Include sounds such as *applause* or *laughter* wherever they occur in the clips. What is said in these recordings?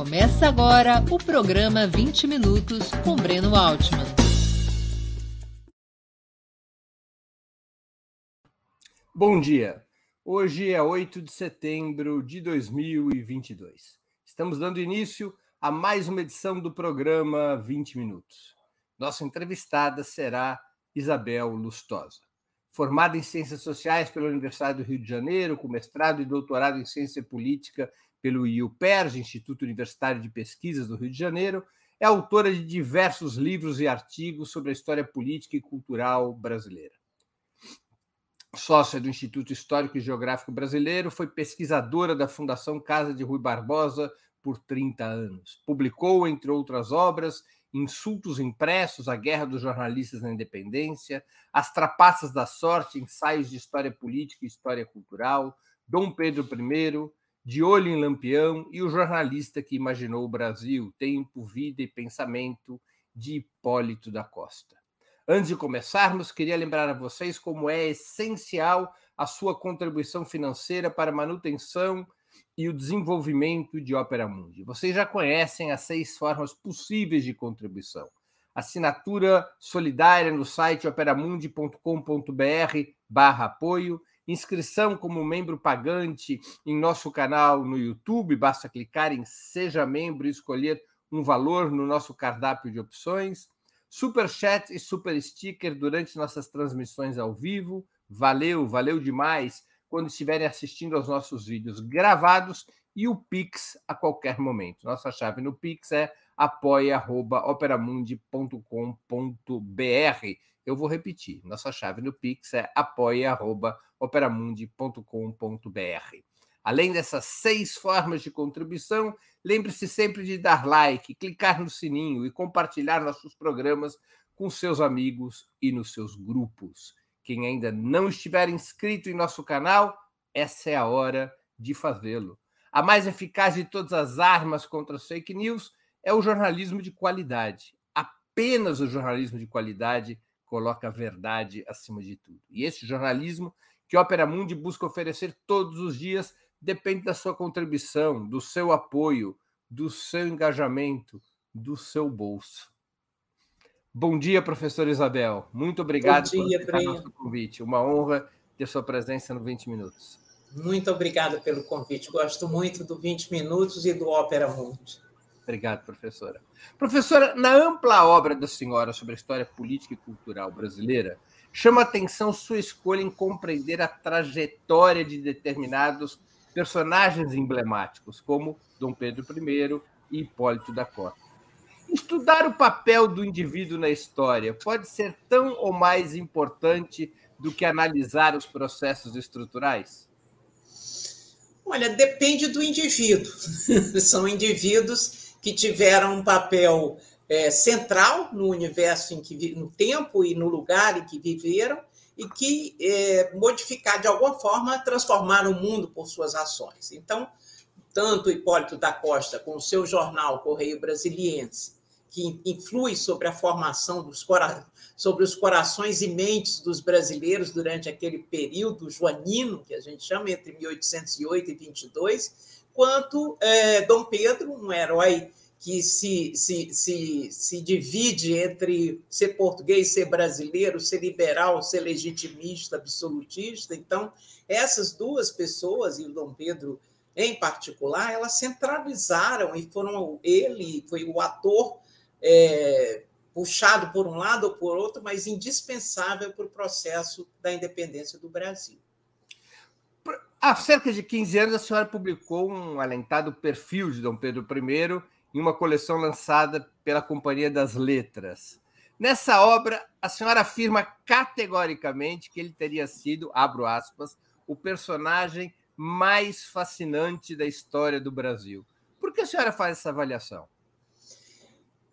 Começa agora o programa 20 Minutos com Breno Altman. Bom dia. Hoje é 8 de setembro de 2022. Estamos dando início a mais uma edição do programa 20 Minutos. Nossa entrevistada será Isabel Lustosa. Formada em Ciências Sociais pela Universidade do Rio de Janeiro, com mestrado e doutorado em Ciência Política pelo IUPERJ, Instituto Universitário de Pesquisas do Rio de Janeiro, é autora de diversos livros e artigos sobre a história política e cultural brasileira. Sócia do Instituto Histórico e Geográfico Brasileiro, foi pesquisadora da Fundação Casa de Rui Barbosa por 30 anos. Publicou, entre outras obras, Insultos Impressos, A Guerra dos Jornalistas na Independência, As Trapaças da Sorte, Ensaios de História Política e História Cultural, Dom Pedro I, De Olho em Lampião e O Jornalista que Imaginou o Brasil, Tempo, Vida e Pensamento, de Hipólito da Costa. Antes de começarmos, queria lembrar a vocês como é essencial a sua contribuição financeira para a manutenção e o desenvolvimento de Opera Mundi. Vocês já conhecem as seis formas possíveis de contribuição. Assinatura solidária no site operamundi.com.br barra apoio, inscrição como membro pagante em nosso canal no YouTube, basta clicar em Seja Membro e escolher um valor no nosso cardápio de opções, super chat e super sticker durante nossas transmissões ao vivo. Valeu, valeu demais quando estiverem assistindo aos nossos vídeos gravados e o Pix a qualquer momento. Nossa chave no Pix é apoia.operamundi.com.br. Eu vou repetir. Nossa chave no Pix é apoia.operamundi.com.br. Além dessas seis formas de contribuição, lembre-se sempre de dar like, clicar no sininho e compartilhar nossos programas com seus amigos e nos seus grupos. Quem ainda não estiver inscrito em nosso canal, essa é a hora de fazê-lo. A mais eficaz de todas as armas contra as fake news é o jornalismo de qualidade. Apenas o jornalismo de qualidade coloca a verdade acima de tudo. E esse jornalismo que Opera Mundi busca oferecer todos os dias depende da sua contribuição, do seu apoio, do seu engajamento, do seu bolso. Bom dia, professor Isabel. Muito obrigado Bom dia, por nosso convite. Uma honra ter sua presença no 20 Minutos. Muito obrigada pelo convite. Gosto muito do 20 Minutos e do Ópera Mundi. Obrigado, professora. Professora, na ampla obra da senhora sobre a história política e cultural brasileira, chama atenção sua escolha em compreender a trajetória de determinados personagens emblemáticos, como Dom Pedro I e Hipólito da Costa. Estudar o papel do indivíduo na história pode ser tão ou mais importante do que analisar os processos estruturais? Olha, depende do indivíduo. *laughs* São indivíduos que tiveram um papel é, central no universo em que no tempo e no lugar em que viveram e que é, modificar de alguma forma transformaram o mundo por suas ações. Então, tanto Hipólito da Costa com o seu jornal Correio Brasiliense que influi sobre a formação dos sobre os corações e mentes dos brasileiros durante aquele período joanino, que a gente chama entre 1808 e 22, quanto é, Dom Pedro, um herói que se, se, se, se divide entre ser português, ser brasileiro, ser liberal, ser legitimista, absolutista. Então, essas duas pessoas, e o Dom Pedro em particular, elas centralizaram e foram ele foi o ator é, puxado por um lado ou por outro, mas indispensável para o processo da independência do Brasil. Há cerca de 15 anos, a senhora publicou um alentado perfil de Dom Pedro I em uma coleção lançada pela Companhia das Letras. Nessa obra, a senhora afirma categoricamente que ele teria sido, abro aspas, o personagem mais fascinante da história do Brasil. Por que a senhora faz essa avaliação?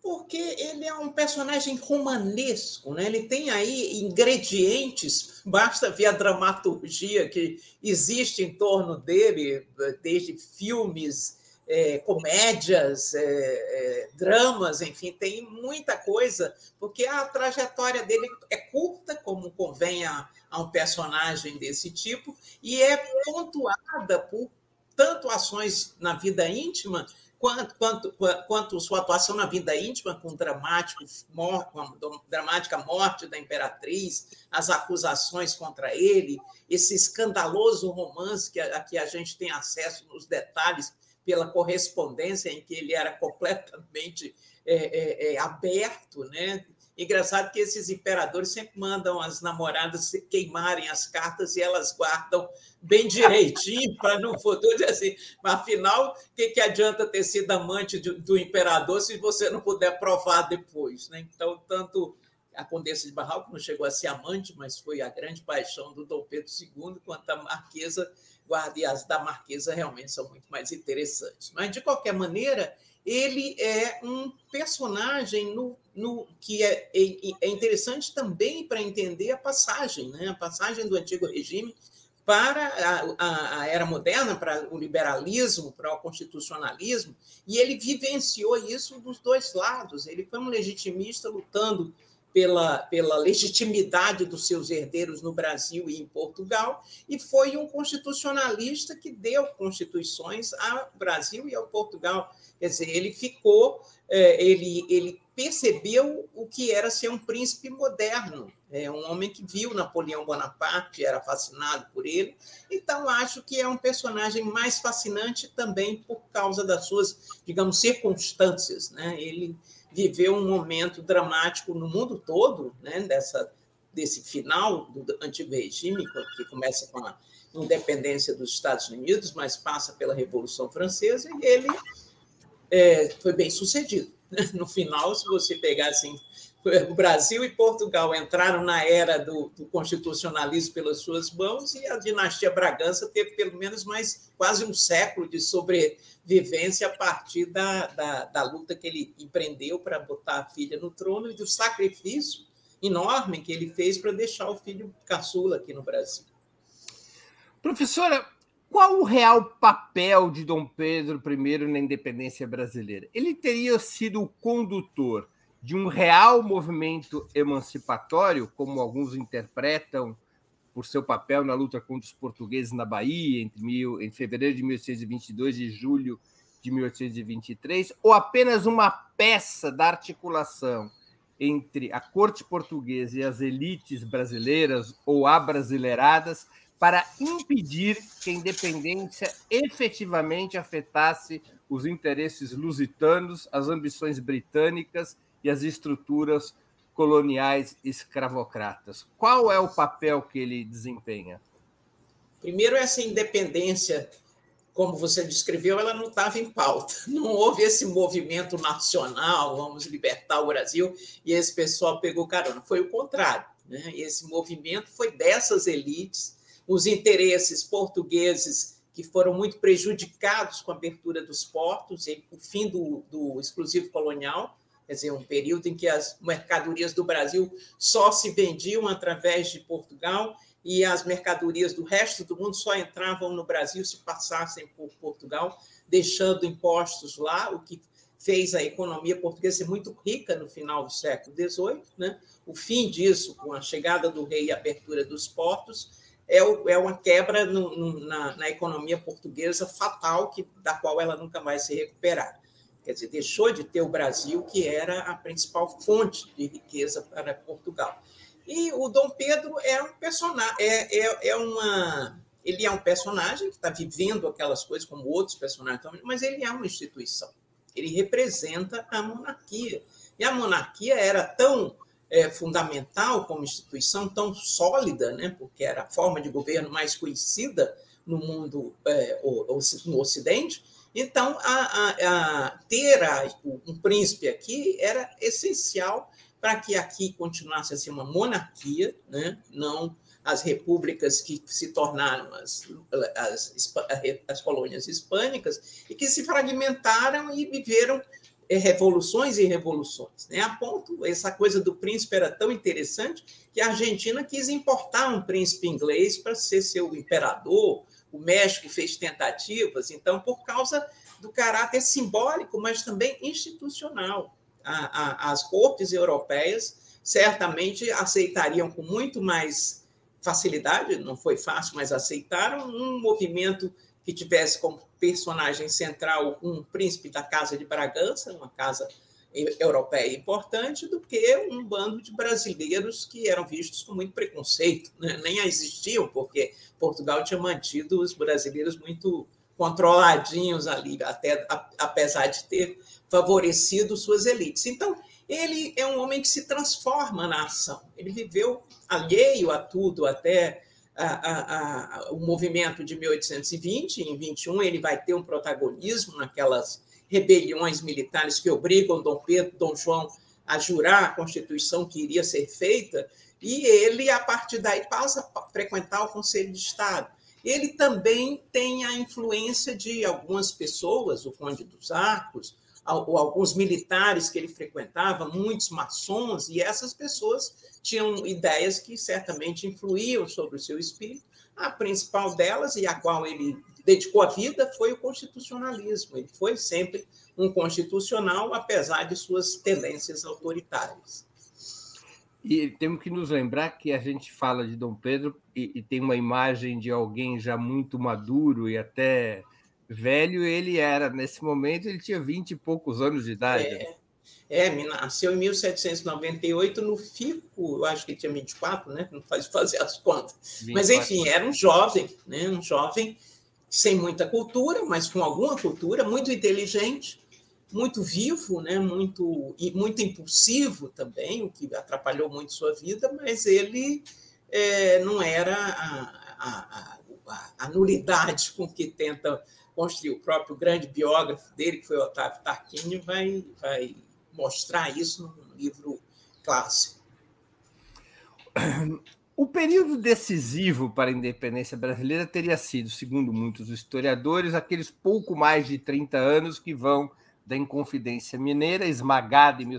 Porque ele é um personagem romanesco, né? ele tem aí ingredientes, basta ver a dramaturgia que existe em torno dele, desde filmes, é, comédias, é, é, dramas, enfim, tem muita coisa, porque a trajetória dele é curta, como convém a, a um personagem desse tipo, e é pontuada por tanto ações na vida íntima quanto, quanto, quanto sua atuação na vida íntima, com, dramático, com a dramática morte da imperatriz, as acusações contra ele, esse escandaloso romance que a, que a gente tem acesso nos detalhes pela correspondência em que ele era completamente é, é, é, aberto, né? Engraçado que esses imperadores sempre mandam as namoradas queimarem as cartas e elas guardam bem direitinho para não poder dizer assim. Mas afinal, o que, que adianta ter sido amante de, do imperador se você não puder provar depois? Né? Então, tanto a Condessa de Barral, não chegou a ser amante, mas foi a grande paixão do Dom Pedro II, quanto a Marquesa, guarda, as da Marquesa realmente são muito mais interessantes. Mas, de qualquer maneira, ele é um personagem no, no que é, é, é interessante também para entender a passagem, né? a passagem do antigo regime para a, a, a, era moderna, para o liberalismo, para o constitucionalismo, e ele vivenciou isso dos dois lados. Ele foi um legitimista lutando pela, pela legitimidade dos seus herdeiros no Brasil e em Portugal, e foi um constitucionalista que deu constituições ao Brasil e ao Portugal. Quer dizer, ele ficou, é, ele, ele percebeu o que era ser um príncipe moderno, é um homem que viu Napoleão Bonaparte, era fascinado por ele. Então, acho que é um personagem mais fascinante também por causa das suas, digamos, circunstâncias. Né? Ele viveu um momento dramático no mundo todo, né, dessa, desse final do antigo regime, que começa com a independência dos Estados Unidos, mas passa pela Revolução Francesa, e ele é, foi bem sucedido. No final, se você pegar assim, o Brasil e Portugal entraram na era do, do, constitucionalismo pelas suas mãos e a dinastia Bragança teve pelo menos mais quase um século de sobrevivência a partir da, da, da luta que ele empreendeu para botar a filha no trono e do sacrifício enorme que ele fez para deixar o filho caçula aqui no Brasil. Professora, qual o real papel de Dom Pedro I na independência brasileira? Ele teria sido o condutor de um real movimento emancipatório, como alguns interpretam por seu papel na luta contra os portugueses na Bahia entre, mil, em fevereiro de 1822 e julho de 1823, ou apenas uma peça da articulação entre a corte portuguesa e as elites brasileiras ou abrasileiradas para impedir que a independência efetivamente afetasse os interesses lusitanos, as ambições britânicas e as estruturas coloniais escravocratas. Qual é o papel que ele desempenha? Primeiro, essa independência, como você descreveu, ela não estava em pauta. *laughs* Não houve esse movimento nacional, vamos libertar o Brasil, e esse pessoal pegou carona. Foi o contrário. Né? Esse movimento foi dessas elites, os interesses portugueses que foram muito prejudicados com a abertura dos portos e o fim do, do exclusivo colonial, quer dizer, um período em que as mercadorias do Brasil só se vendiam através de Portugal e as mercadorias do resto do mundo só entravam no Brasil se passassem por Portugal, deixando impostos lá, o que fez a economia portuguesa ser muito rica no final do século XVIII. Né? O fim disso, com a chegada do rei e a abertura dos portos, é, é uma quebra no, na, na, economia portuguesa fatal, que, da qual ela nunca vai se recuperar. Quer dizer, deixou de ter o Brasil, que era a principal fonte de riqueza para Portugal. E o Dom Pedro é um personagem, é, é, é uma, ele é um personagem que está vivendo aquelas coisas como outros personagens também, mas ele é uma instituição. Ele representa a monarquia. E a monarquia era tão é, fundamental como instituição, tão sólida, né, porque era a forma de governo mais conhecida no mundo, é, no Ocidente, então, a, a, a ter um príncipe aqui era essencial para que aqui continuasse a ser uma monarquia, né? não as repúblicas que se tornaram as, as, as colônias hispânicas e que se fragmentaram e viveram é, revoluções e revoluções. Né? A ponto, essa coisa do príncipe era tão interessante que a Argentina quis importar um príncipe inglês para ser seu imperador, o México fez tentativas, então, por causa do caráter simbólico, mas também institucional. A, a, as cortes europeias certamente aceitariam com muito mais facilidade, não foi fácil, mas aceitaram um movimento que tivesse como personagem central um príncipe da Casa de Bragança, uma casa europeia importante, do que um bando de brasileiros que eram vistos com muito preconceito, né? nem existiam, porque Portugal tinha mantido os brasileiros muito controladinhos ali, até apesar de ter favorecido suas elites. Então, ele é um homem que se transforma na ação. Ele viveu alheio a tudo até a, a, a, o movimento de 1820. Em 21 ele vai ter um protagonismo naquelas rebeliões militares que obrigam Dom Pedro, Dom João a jurar a Constituição que iria ser feita. E ele, a partir daí, passa a frequentar o Conselho de Estado. Ele também tem a influência de algumas pessoas, o Conde dos Arcos, alguns militares que ele frequentava, muitos maçons, e essas pessoas tinham ideias que certamente influíam sobre o seu espírito. A principal delas, e a qual ele dedicou a vida, foi o constitucionalismo. Ele foi sempre um constitucional, apesar de suas tendências autoritárias. E temos que nos lembrar que a gente fala de Dom Pedro e, e tem uma imagem de alguém já muito maduro e até velho ele era. Nesse momento, ele tinha 20 e poucos anos de idade. É, é nasceu em 1798 no FICO, eu acho que ele tinha 24, né? Não faz fazer as contas. 24. Mas, enfim, era um jovem, né? um jovem sem muita cultura, mas com alguma cultura, muito inteligente, muito vivo, né? muito, e muito impulsivo também, o que atrapalhou muito sua vida, mas ele é, não era a, a, a, a nulidade com que tenta construir o próprio grande biógrafo dele, que foi Otávio Tarquini, vai, vai mostrar isso num livro clássico. *clears throat* O período decisivo para a independência brasileira teria sido, segundo muitos historiadores, aqueles pouco mais de 30 anos que vão da Inconfidência Mineira, esmagada em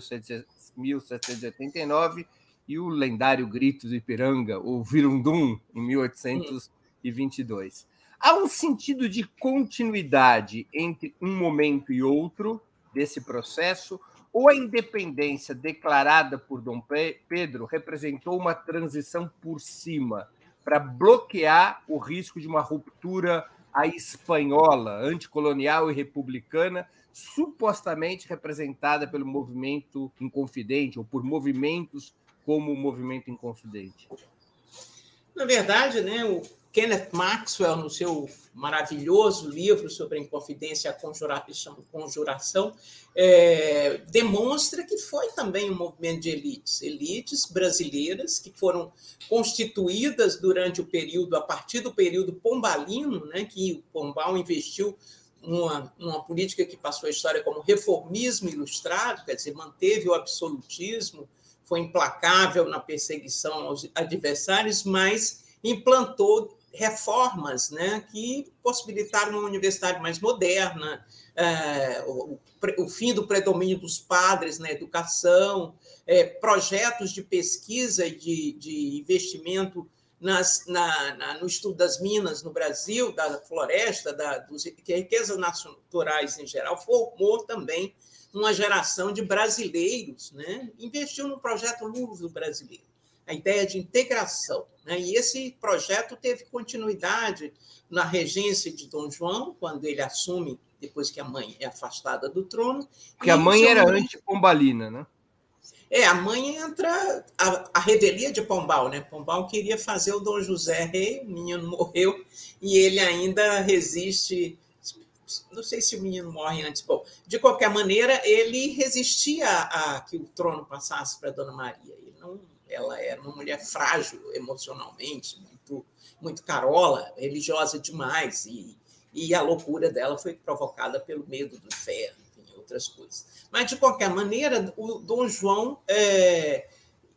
1789, e o lendário Grito do Ipiranga, o Virundum, em 1822. Há um sentido de continuidade entre um momento e outro desse processo, ou a independência declarada por Dom Pedro representou uma transição por cima para bloquear o risco de uma ruptura à espanhola, anticolonial e republicana, supostamente representada pelo movimento Inconfidente ou por movimentos como o movimento Inconfidente? Na verdade, né, o Kenneth Maxwell, no seu maravilhoso livro sobre a Inconfidência e Conjuração, é, demonstra que foi também um movimento de elites, elites brasileiras que foram constituídas durante o período, a partir do período pombalino, né, que o Pombal investiu uma, uma política que passou a história como reformismo ilustrado, quer dizer, manteve o absolutismo, foi implacável na perseguição aos adversários, mas implantou reformas né, que possibilitaram uma universidade mais moderna, é, o, o, fim do predomínio dos padres na educação, é, projetos de pesquisa e de, de investimento nas, na, na, no estudo das minas no Brasil, da floresta, da, dos, que riquezas naturais em geral, formou também uma geração de brasileiros, né? investiu no projeto Luso brasileiro a ideia de integração. Né? E esse projeto teve continuidade na regência de Dom João, quando ele assume, depois que a mãe é afastada do trono. Porque a mãe era antipombalina, né? É, a mãe entra, a, a revelia de Pombal, né? Pombal queria fazer o Dom José rei, o menino *laughs* morreu e ele ainda resiste. Não sei se o menino morre antes. Bom, de qualquer maneira, ele resistia a, a que o trono passasse para Dona Maria. Ele não, ela era uma mulher frágil emocionalmente, muito, muito carola, religiosa demais, e, e a loucura dela foi provocada pelo medo do inferno, enfim, outras coisas. Mas, de qualquer maneira, o Dom João é,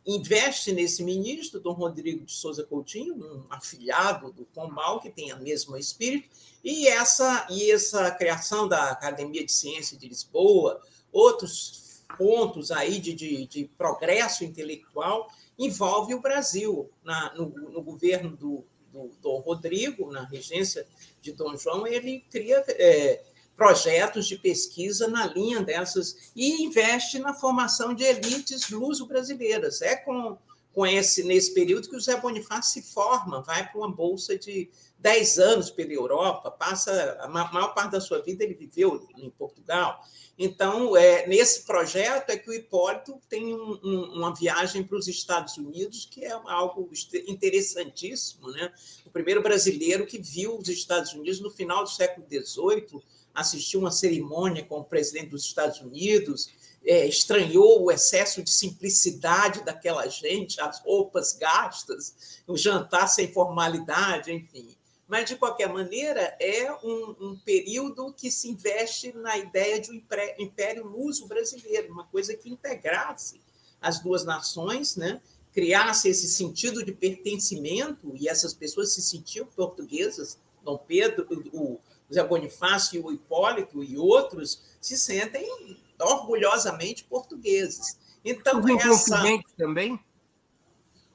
investe nesse ministro, Dom Rodrigo de Souza Coutinho, um afilhado do Pombal, que tem a mesma espírito, e essa, e essa criação da Academia de Ciência de Lisboa, outros pontos aí de, de, de progresso intelectual, envolve o Brasil. Na, no, no governo do, do Dom Rodrigo, na regência de Dom João, ele cria é, projetos de pesquisa na linha dessas e investe na formação de elites luso-brasileiras. É com, com esse nesse período que o Zé Bonifácio se forma, vai para uma bolsa de 10 anos pela Europa, passa a maior parte da sua vida ele viveu em Portugal. Então, é, nesse projeto é que o Hipólito tem um, um, uma viagem para os Estados Unidos, que é algo interessantíssimo. Né? O primeiro brasileiro que viu os Estados Unidos no final do século XVIII, assistiu uma cerimônia com o presidente dos Estados Unidos, é, estranhou o excesso de simplicidade daquela gente, as roupas gastas, o jantar sem formalidade, enfim. Mas, de qualquer maneira, é um, um período que se investe na ideia de um império luso brasileiro, uma coisa que integrasse as duas nações, né? criasse esse sentido de pertencimento, e essas pessoas se sentiam portuguesas, Dom Pedro, o Zé Bonifácio o Hipólito e outros se sentem orgulhosamente portugueses. Então, Os essa... também?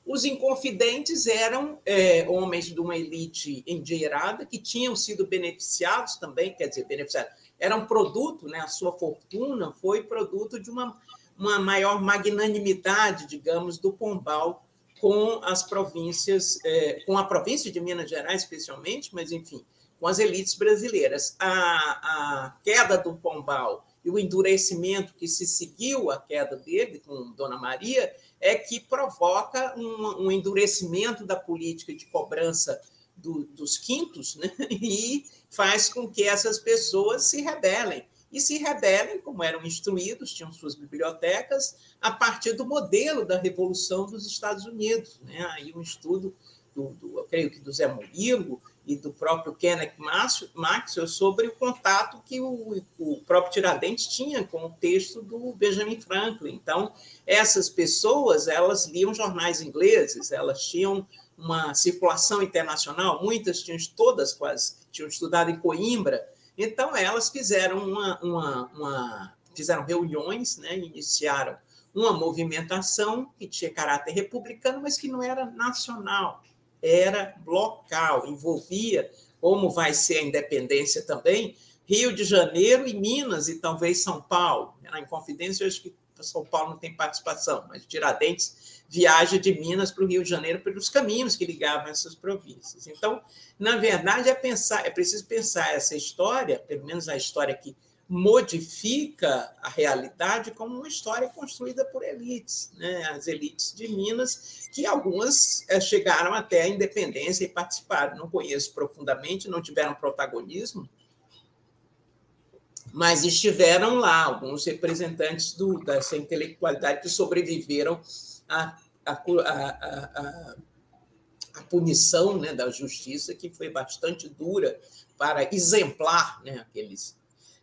Os inconfidentes eram é, homens de uma elite endinheirada que tinham sido beneficiados também, quer dizer, beneficiados, era um produto, né, a sua fortuna foi produto de uma, uma maior magnanimidade, digamos, do Pombal com as províncias, é, com a província de Minas Gerais, especialmente, mas, enfim, com as elites brasileiras. A, a queda do Pombal e o endurecimento que se seguiu à queda dele com Dona Maria é que provoca um, um endurecimento da política de cobrança do, dos quintos né? *laughs* e faz com que essas pessoas se rebelem. E se rebelem, como eram instruídos, tinham suas bibliotecas, a partir do modelo da Revolução dos Estados Unidos. Né? Aí um estudo, do, do, eu creio que do Zé Murilo, e do próprio Kenneth Maxwell sobre o contato que o, o, próprio Tiradentes tinha com o texto do Benjamin Franklin. Então, essas pessoas, elas liam jornais ingleses, elas tinham uma circulação internacional, muitas tinham, todas quase, tinham estudado em Coimbra, então elas fizeram uma, uma, uma fizeram reuniões, né, iniciaram uma movimentação que tinha caráter republicano, mas que não era nacional era local, envolvia, como vai ser a independência também, Rio de Janeiro e Minas, e talvez São Paulo. Na Inconfidência, eu acho que São Paulo não tem participação, mas Tiradentes viaja de Minas para o Rio de Janeiro pelos caminhos que ligavam essas províncias. Então, na verdade, é pensar, é preciso pensar essa história, pelo menos a história que modifica a realidade como uma história construída por elites, né? as elites de Minas, que algumas eh, chegaram até a independência e participaram. Não conheço profundamente, não tiveram protagonismo, mas estiveram lá alguns representantes do, dessa intelectualidade que sobreviveram à, à, à, à punição né, da justiça, que foi bastante dura para exemplar né, aqueles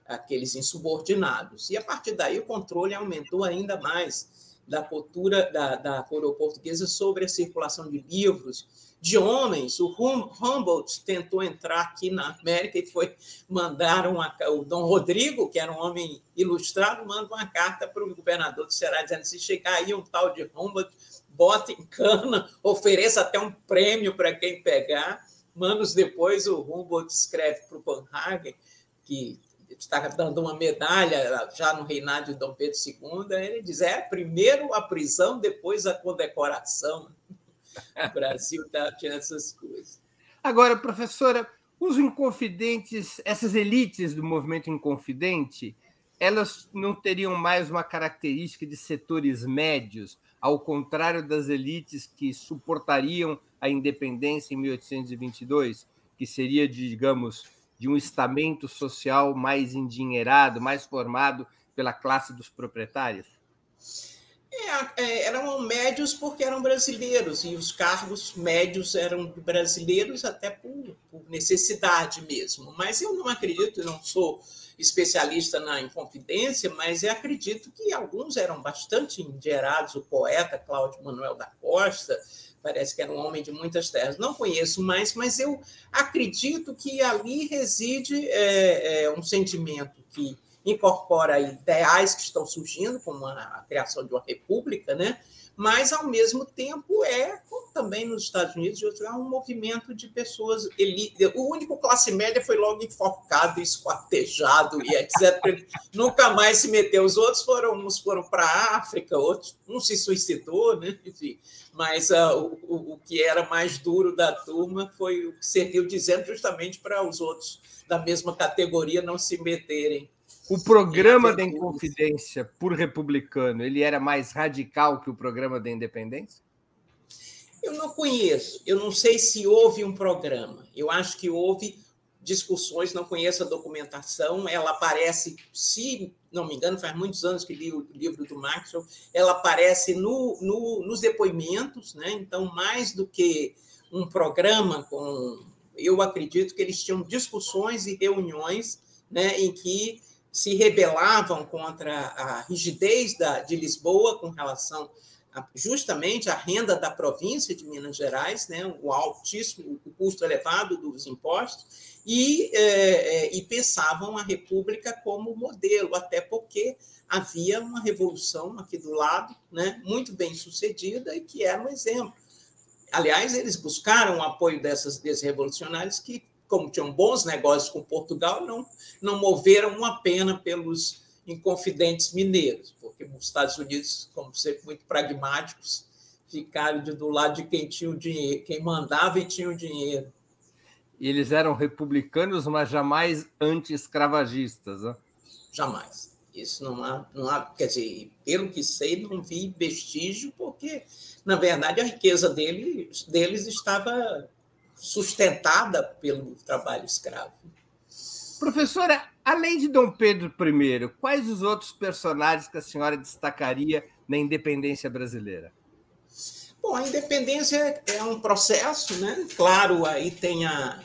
aqueles insubordinados. E a partir daí o controle aumentou ainda mais da cultura da, da coroa portuguesa sobre a circulação de livros de homens. O Humboldt tentou entrar aqui na América e foi mandar uma, o Dom Rodrigo, que era um homem ilustrado, manda uma carta para o governador do Ceará dizendo se chegar aí um tal de Humboldt, bota em cana, ofereça até um prêmio para quem pegar. Anos depois, o Humboldt escreve para o Van Hagen, que está dando uma medalha já no reinado de Dom Pedro II, ele diz: é primeiro a prisão, depois a condecoração. O Brasil está tinha essas coisas. Agora, professora, os inconfidentes, essas elites do movimento inconfidente, elas não teriam mais uma característica de setores médios, ao contrário das elites que suportariam a independência em 1822, que seria, digamos, de um estamento social mais endinheirado, mais formado pela classe dos proprietários? É, é, eram médios porque eram brasileiros, e os cargos médios eram brasileiros até por, por necessidade mesmo. Mas eu não acredito, não sou especialista na Inconfidência, mas eu acredito que alguns eram bastante endinheirados, o poeta Cláudio Manuel da Costa, parece que era um homem de muitas terras. Não conheço mais, mas eu acredito que ali reside é, é, um sentimento que incorpora ideais que estão surgindo, como a, a criação de uma república, né? Mas, ao mesmo tempo, é, como também nos Estados Unidos, é um movimento de pessoas. Elite. O único classe média foi logo enforcado, esquartejado e etc. *laughs* Nunca mais se meteu. Os outros foram, uns foram para a África, outros, um se suicidou, né? enfim. Mas uh, o, o que era mais duro da turma foi o que serviu dizendo justamente para os outros da mesma categoria não se meterem o programa da Inconfidência, por republicano, ele era mais radical que o programa da Independência? Eu não conheço. Eu não sei se houve um programa. Eu acho que houve discussões, não conheço a documentação. Ela aparece, se não me engano, faz muitos anos que li o livro do Maxwell, ela aparece no, no, nos depoimentos, né? Então, mais do que um programa com. Eu acredito que eles tinham discussões e reuniões né, em que se rebelavam contra a rigidez da, de Lisboa com relação a, justamente à renda da província de Minas Gerais, né, o altíssimo, o custo elevado dos impostos, e, é, é, e pensavam a República como modelo, até porque havia uma revolução aqui do lado, né, muito bem sucedida e que era um exemplo. Aliás, eles buscaram o apoio dessas, desses que como tinham bons negócios com Portugal, não, não moveram uma pena pelos inconfidentes mineiros, porque os Estados Unidos, como sempre muito pragmáticos, ficaram do lado de quem tinha o dinheiro, quem mandava e tinha o dinheiro. E eles eram republicanos, mas jamais anti-escravagistas. Né? Jamais. Isso não há, não há, quer dizer, pelo que sei, não vi vestígio, porque, na verdade, a riqueza deles, deles estava sustentada pelo trabalho escravo. Professora, além de Dom Pedro I, quais os outros personagens que a senhora destacaria na independência brasileira? Bom, a independência é um processo, né? Claro, aí tem, a,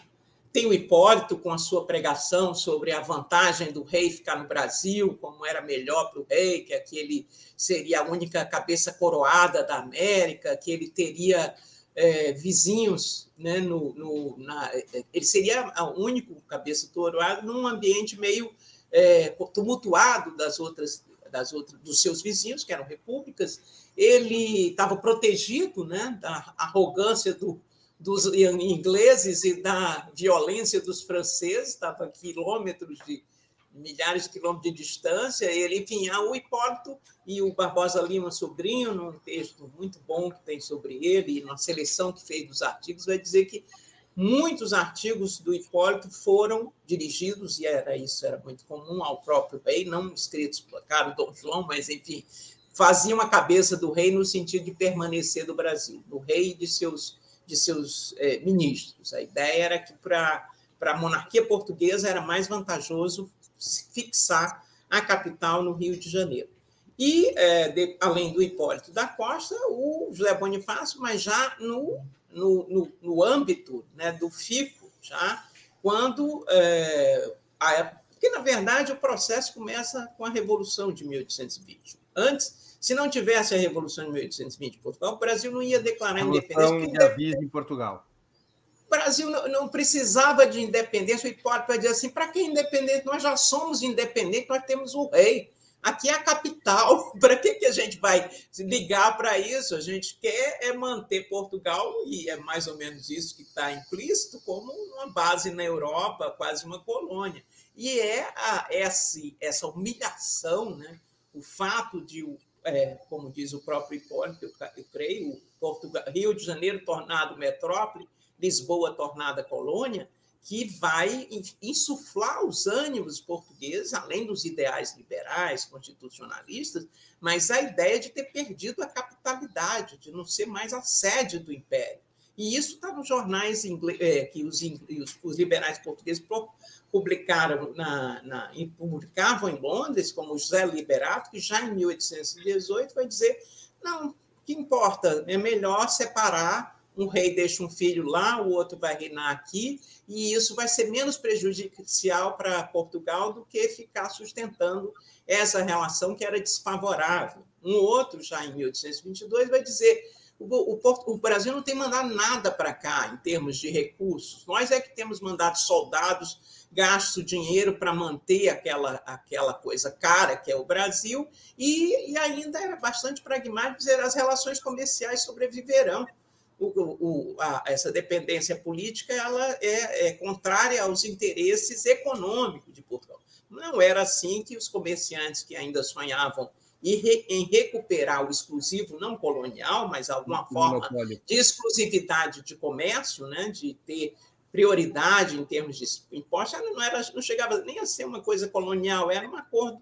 tem o Hipólito com a sua pregação sobre a vantagem do rei ficar no Brasil, como era melhor para o rei, que aquele seria a única cabeça coroada da América, que ele teria é, vizinhos, né, no, no, na, ele seria o único cabeça toroado num ambiente meio é, tumultuado das outras, das outras, dos seus vizinhos, que eram repúblicas. Ele estava protegido né, da arrogância do, dos ingleses e da violência dos franceses, estava quilômetros de, milhares de quilômetros de distância, ele, enfim, o Hipólito e o Barbosa Lima Sobrinho, num texto muito bom que tem sobre ele, e na seleção que fez dos artigos, vai dizer que muitos artigos do Hipólito foram dirigidos, e era isso era muito comum, ao próprio rei, não escritos por Caro Dom João, mas, enfim, faziam a cabeça do rei no sentido de permanecer do Brasil, do rei e de seus, de seus é, ministros. A ideia era que, para a monarquia portuguesa, era mais vantajoso fixar a capital no Rio de Janeiro. E, é, de, além do Hipólito da Costa, o José Bonifácio, mas já no, no, no, no âmbito né, do FICO, já quando. É, a, porque, na verdade, o processo começa com a Revolução de 1820. Antes, se não tivesse a Revolução de 1820 em Portugal, o Brasil não ia declarar independência. de aviso em Portugal. Brasil não, não precisava de independência. O Hipólito vai dizer assim: para que independente? Nós já somos independentes, nós temos o rei. Aqui é a capital. *laughs* Para que, que a gente vai ligar para isso? A gente quer é manter Portugal, e é mais ou menos isso que está implícito, como uma base na Europa, quase uma colônia. E é a, essa, essa humilhação, né? o fato de, é, como diz o próprio Hipólito, eu, eu creio, Portugal, Rio de Janeiro tornado metrópole, Lisboa tornada colônia, que vai insuflar os ânimos portugueses, além dos ideais liberais, constitucionalistas, mas a ideia de ter perdido a capitalidade, de não ser mais a sede do império. E isso está nos jornais é, que os, os, liberais portugueses publicaram na, na, publicavam em Londres, como José Liberato, que já em 1818 vai dizer: não, que importa é melhor separar um rei deixa um filho lá, o outro vai reinar aqui, e isso vai ser menos prejudicial para Portugal do que ficar sustentando essa relação que era desfavorável. Um outro, já em 1822, vai dizer: o, o, Brasil não tem mandado nada para cá em termos de recursos. Nós é que temos mandado soldados, gasto dinheiro para manter aquela, aquela coisa cara que é o Brasil, e, e ainda era bastante pragmático dizer as relações comerciais sobreviverão. O, o, a, essa dependência política ela é, é, contrária aos interesses econômicos de Portugal. Não era assim que os comerciantes que ainda sonhavam em recuperar o exclusivo não colonial, mas alguma forma de exclusividade de comércio, né, de ter prioridade em termos de impostos, não, era, não chegava nem a ser uma coisa colonial, era um acordo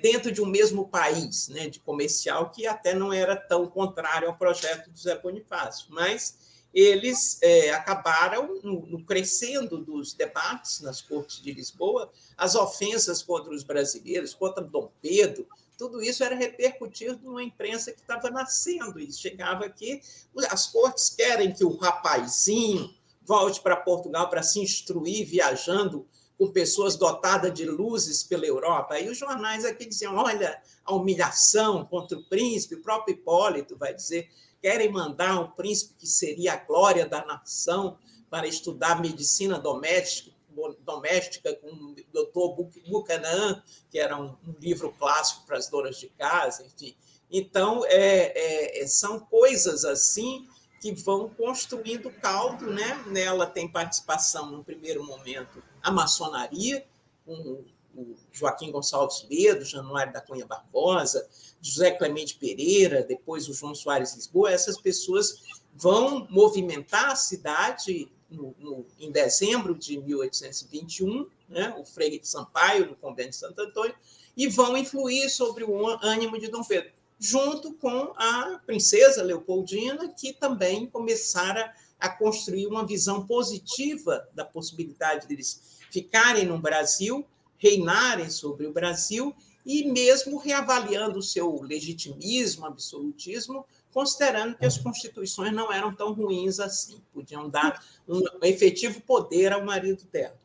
dentro de um mesmo país, né, de comercial, que até não era tão contrário ao projeto do Zé Bonifácio. Mas eles é, acabaram no, no, crescendo dos debates nas cortes de Lisboa, as ofensas contra os brasileiros, contra Dom Pedro, tudo isso era repercutido numa imprensa que estava nascendo e chegava aqui. As cortes querem que o rapazinho volte para Portugal para se instruir viajando com pessoas dotadas de luzes pela Europa. Aí os jornais aqui diziam: olha, a humilhação contra o príncipe, o próprio Hipólito vai dizer, querem mandar um príncipe que seria a glória da nação para estudar medicina doméstica doméstica com o doutor Buchanan, que era um, um, livro clássico para as donas de casa, enfim. Então, é, é, são coisas assim que vão construindo caldo, né? Nela tem participação, no primeiro momento, a maçonaria, com o Joaquim Gonçalves Ledo, Januário da Cunha Barbosa, José Clemente Pereira, depois o João Soares Lisboa, essas pessoas vão movimentar a cidade no, no, em dezembro de 1821, né, o Frei Sampaio, no convento de Santo Antônio, e vão influir sobre o ânimo de Dom Pedro, junto com a princesa Leopoldina, que também começara a construir uma visão positiva da possibilidade deles ficarem no Brasil, reinarem sobre o Brasil e mesmo reavaliando o seu legitimismo, absolutismo, considerando que as constituições não eram tão ruins assim, podiam dar um efetivo poder ao marido dela.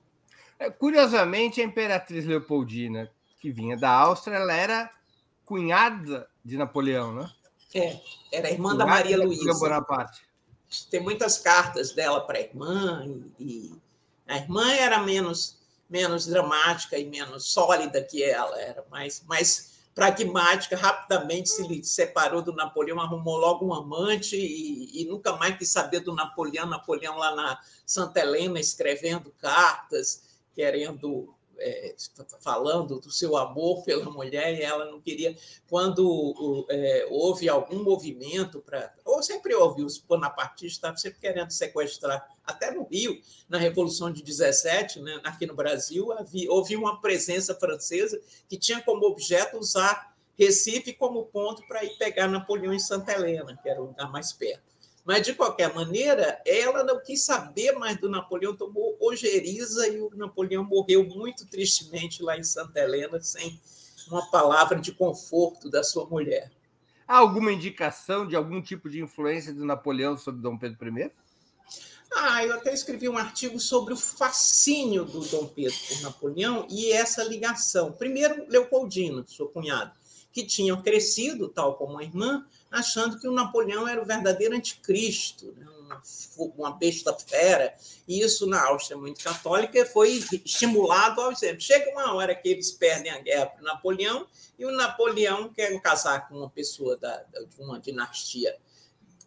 É, curiosamente, a imperatriz Leopoldina, que vinha da Áustria, ela era cunhada de Napoleão, né? É, era irmã cunhada da Maria Luísa. Bonaparte. Tem muitas cartas dela para a irmã, e, e a irmã era menos menos dramática e menos sólida que ela, era mais, mais pragmática, rapidamente se separou do Napoleão, arrumou logo um amante e, e, nunca mais quis saber do Napoleão. Napoleão lá na Santa Helena escrevendo cartas, querendo é, falando do seu amor *laughs* pela mulher e ela não queria. Quando é, houve algum movimento para. Ou sempre houve, os bonapartistas estavam sempre querendo sequestrar, até no Rio, na Revolução de 17, né, aqui no Brasil, havia, houve uma presença francesa que tinha como objeto usar Recife como ponto para ir pegar Napoleão em Santa Helena, que era o lugar mais perto. Mas, de qualquer maneira, ela não quis saber mais do Napoleão, tomou ojeriza e o Napoleão morreu muito tristemente lá em Santa Helena, sem uma palavra de conforto da sua mulher. Há alguma indicação de algum tipo de influência do Napoleão sobre Dom Pedro I? Ah, eu até escrevi um artigo sobre o fascínio do Dom Pedro por Napoleão e essa ligação. Primeiro, Leopoldina, sua cunhada, que tinham crescido, tal como a irmã, achando que o Napoleão era o verdadeiro anticristo, né? uma, besta fera. E isso, na Áustria muito católica, foi estimulado ao exemplo. Chega uma hora que eles perdem a guerra para Napoleão e o Napoleão quer casar com uma pessoa de uma dinastia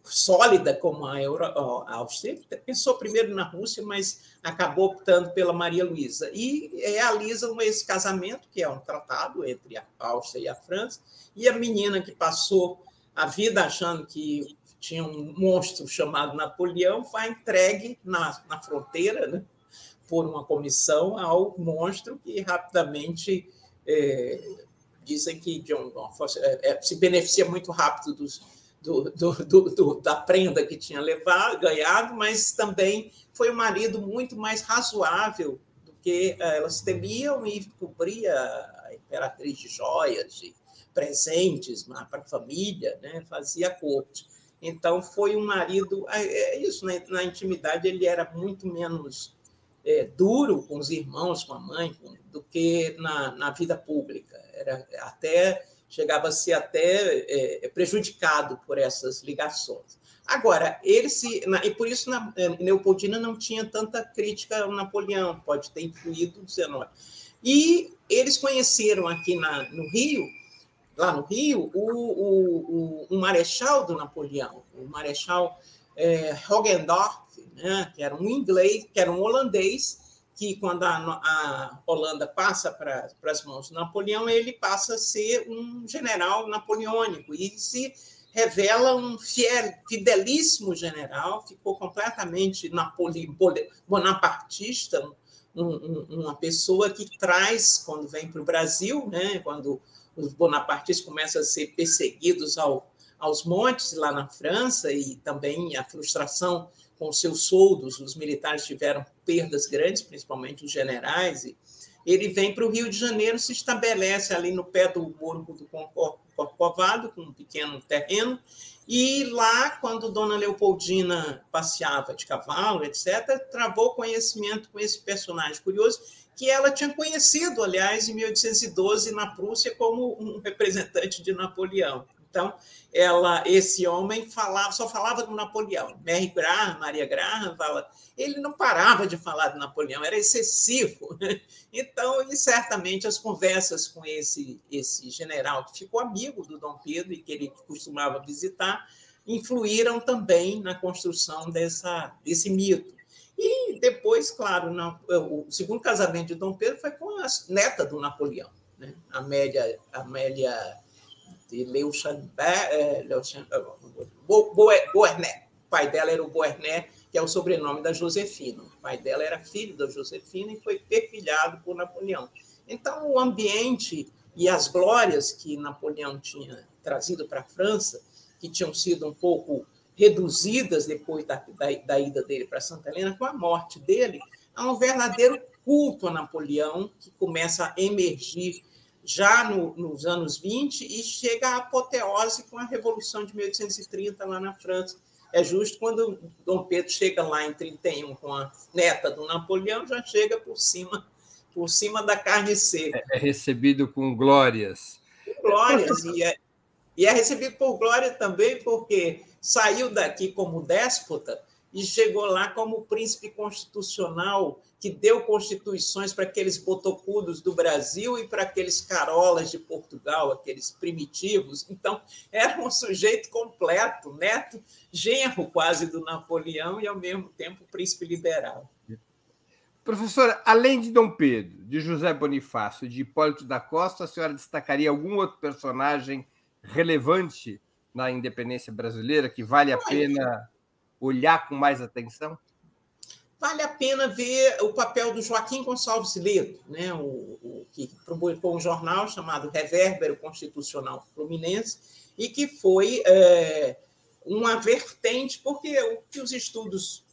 sólida como a, Euro, a Áustria. Pensou primeiro na Rússia, mas acabou optando pela Maria Luísa. E realizam esse casamento, que é um tratado entre a Áustria e a França, e a menina que passou a vida achando que tinha um monstro chamado Napoleão, foi entregue na, na fronteira, né, por uma comissão, ao monstro que rapidamente é, dizem que John é, é, se beneficia muito rápido dos, do, do, do, da prenda que tinha levado, ganhado, mas também foi um marido muito mais razoável do que é, elas temiam e cobria a imperatriz de joias, de presentes para a família, né? fazia corte. Então, foi um marido. É, é isso, né? na intimidade, ele era muito menos é, duro com os irmãos, com a mãe, do que na, na vida pública. Era até chegava a ser até é, prejudicado por essas ligações. Agora, ele se. E por isso na, Leopoldina não tinha tanta crítica ao Napoleão, pode ter influído o XIX. E eles conheceram aqui na, no Rio, lá no Rio, o, o, o, o marechal do Napoleão, o marechal é, Hogendorf, né, que era um inglês, que era um holandês, que quando a, a Holanda passa para as mãos do Napoleão, ele passa a ser um general napoleônico e se revela um fiel, fidelíssimo general, ficou completamente napole, bonapartista, um, um, uma pessoa que traz, quando vem para o Brasil, né, quando os bonapartistas começam a ser perseguidos ao, aos montes lá na França e também a frustração com seus soldos, os militares tiveram perdas grandes, principalmente os generais, ele vem para o Rio de Janeiro, se estabelece ali no pé do Morro do Corcovado, com um pequeno terreno, e lá, quando Dona Leopoldina passeava de cavalo, etc., travou conhecimento com esse personagem curioso, que ela tinha conhecido, aliás, em 1812, na Prússia, como um representante de Napoleão. Então, ela, esse homem falava, só falava do Napoleão. Mary Graham, Maria Graham, fala, ele não parava de falar do Napoleão, era excessivo. *laughs* Então, e certamente as conversas com esse, esse general, que ficou amigo do Dom Pedro e que ele costumava visitar, influíram também na construção dessa, desse mito. E depois, claro, o segundo casamento de Dom Pedro foi com a neta do Napoleão, né? Amélia, Amélia de Leuchamber, é, Boernet. O pai dela era o Boernet, que é o sobrenome da Josefina. O pai dela era filho da Josefina e foi perfilhado por Napoleão. Então, o ambiente e as glórias que Napoleão tinha trazido para a França, que tinham sido um pouco reduzidas depois da, da, da ida dele para Santa Helena, com a morte dele, há um verdadeiro culto a Napoleão que começa a emergir já no, nos anos 20 e chega à apoteose com a Revolução de 1830 lá na França. É justo quando Dom Pedro chega lá em 31 com a neta do Napoleão, já chega por cima por cima da carne seca. É, é recebido com glórias. glórias, e é, e é recebido por glória também porque saiu daqui como déspota e chegou lá como príncipe constitucional que deu constituições para aqueles botocudos do Brasil e para aqueles carolas de Portugal, aqueles primitivos. Então, era um sujeito completo, neto, genro quase do Napoleão e, ao mesmo tempo, príncipe liberal. Professora, além de Dom Pedro, de José Bonifácio de Hipólito da Costa, a senhora destacaria algum outro personagem relevante na independência brasileira que vale a pena olhar com mais atenção? Vale a pena ver o papel do Joaquim Gonçalves Ledo, né, o, o, que publicou um jornal chamado Revérbero Constitucional Fluminense, e que foi é, uma vertente, porque o que os estudos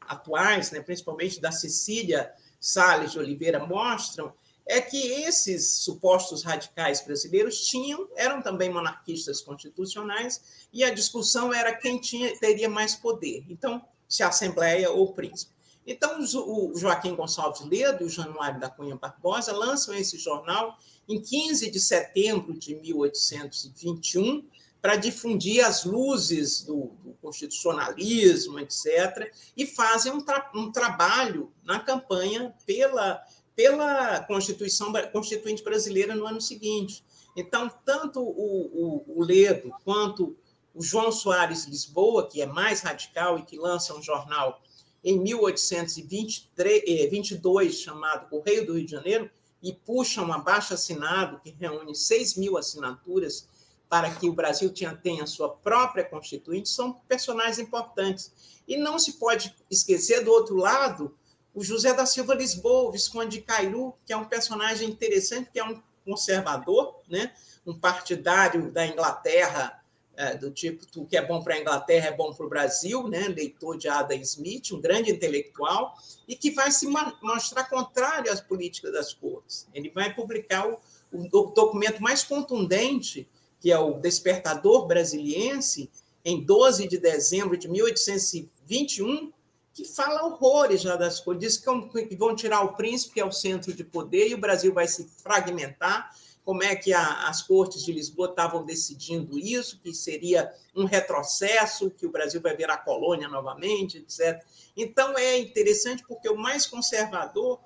atuais, né, principalmente da Cecília Salles de Oliveira, mostram é que esses supostos radicais brasileiros tinham, eram também monarquistas constitucionais, e a discussão era quem tinha, teria mais poder. Então, se a Assembleia ou o príncipe. Então, o Joaquim Gonçalves Ledo e o Januário da Cunha Barbosa lançam esse jornal em 15 de setembro de 1821, para difundir as luzes do, do, constitucionalismo, etc., e fazem um, tra um trabalho na campanha pela pela Constituição Constituinte Brasileira no ano seguinte. Então, tanto o, o, o Ledo quanto o João Soares Lisboa, que é mais radical e que lança um jornal em 1822 eh, chamado Correio do Rio de Janeiro, e puxa um abaixo-assinado que reúne 6 mil assinaturas para que o Brasil tenha, tenha sua própria Constituinte, são personagens importantes. E não se pode esquecer, do outro lado, o José da Silva Lisboa, o Visconde de Cairu, que é um personagem interessante, que é um conservador, né? um partidário da Inglaterra, é, do tipo, o que é bom para a Inglaterra é bom para o Brasil, né? leitor de Adam Smith, um grande intelectual, e que vai se mostrar contrário às políticas das cores. Ele vai publicar o, o documento mais contundente, que é o Despertador Brasiliense, em 12 de dezembro de 1821, que fala horrores já das coisas, diz que vão tirar o príncipe, que é o centro de poder, e o Brasil vai se fragmentar, como é que a, as cortes de Lisboa estavam decidindo isso, que seria um retrocesso, que o Brasil vai virar colônia novamente, etc. Então é interessante porque o mais conservador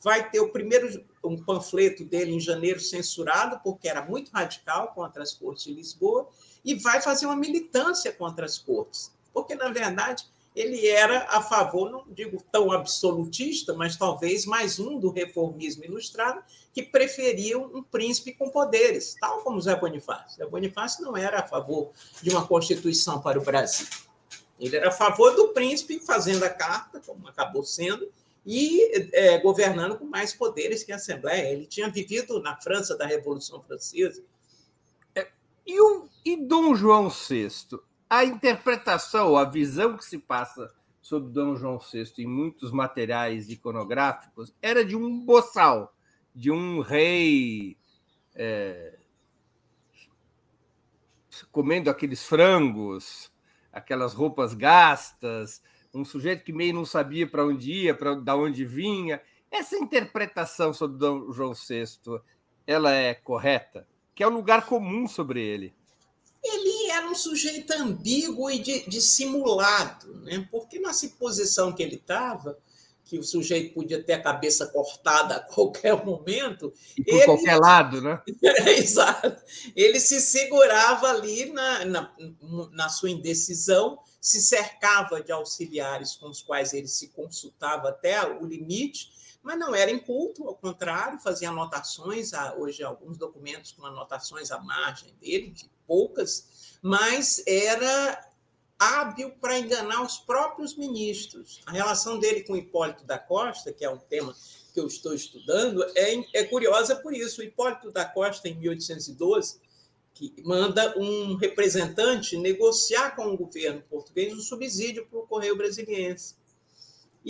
vai ter o primeiro um panfleto dele em janeiro censurado porque era muito radical contra as cortes de Lisboa e vai fazer uma militância contra as cortes, porque na verdade ele era a favor, não digo tão absolutista, mas talvez mais um do reformismo ilustrado, que preferia um príncipe com poderes, tal como Zé Bonifácio. Zé Bonifácio não era a favor de uma constituição para o Brasil. Ele era a favor do príncipe fazendo a carta, como acabou sendo, e é, governando com mais poderes que a Assembleia. Ele tinha vivido na França da Revolução Francesa. É, e, o, e Dom João VI? A interpretação, a visão que se passa sobre Dom João VI em muitos materiais iconográficos era de um boçal, de um rei é, comendo aqueles frangos, aquelas roupas gastas, um sujeito que meio não sabia para onde ia, para da onde vinha. Essa interpretação sobre Dom João VI, ela é correta? Que é o lugar comum sobre ele era um sujeito ambíguo e dissimulado, né? porque na posição que ele estava, que o sujeito podia ter a cabeça cortada a qualquer momento. E por ele... qualquer lado, né? *laughs* Exato. Ele se segurava ali na, na, na, sua indecisão, se cercava de auxiliares com os quais ele se consultava até o limite, mas não era inculto, ao contrário, fazia anotações, hoje alguns documentos com anotações à margem dele, poucas, mas era hábil para enganar os próprios ministros. A relação dele com Hipólito da Costa, que é um tema que eu estou estudando, é, é curiosa por isso. O Hipólito da Costa, em 1812, que manda um representante negociar com o governo português um subsídio para o Correio Brasiliense.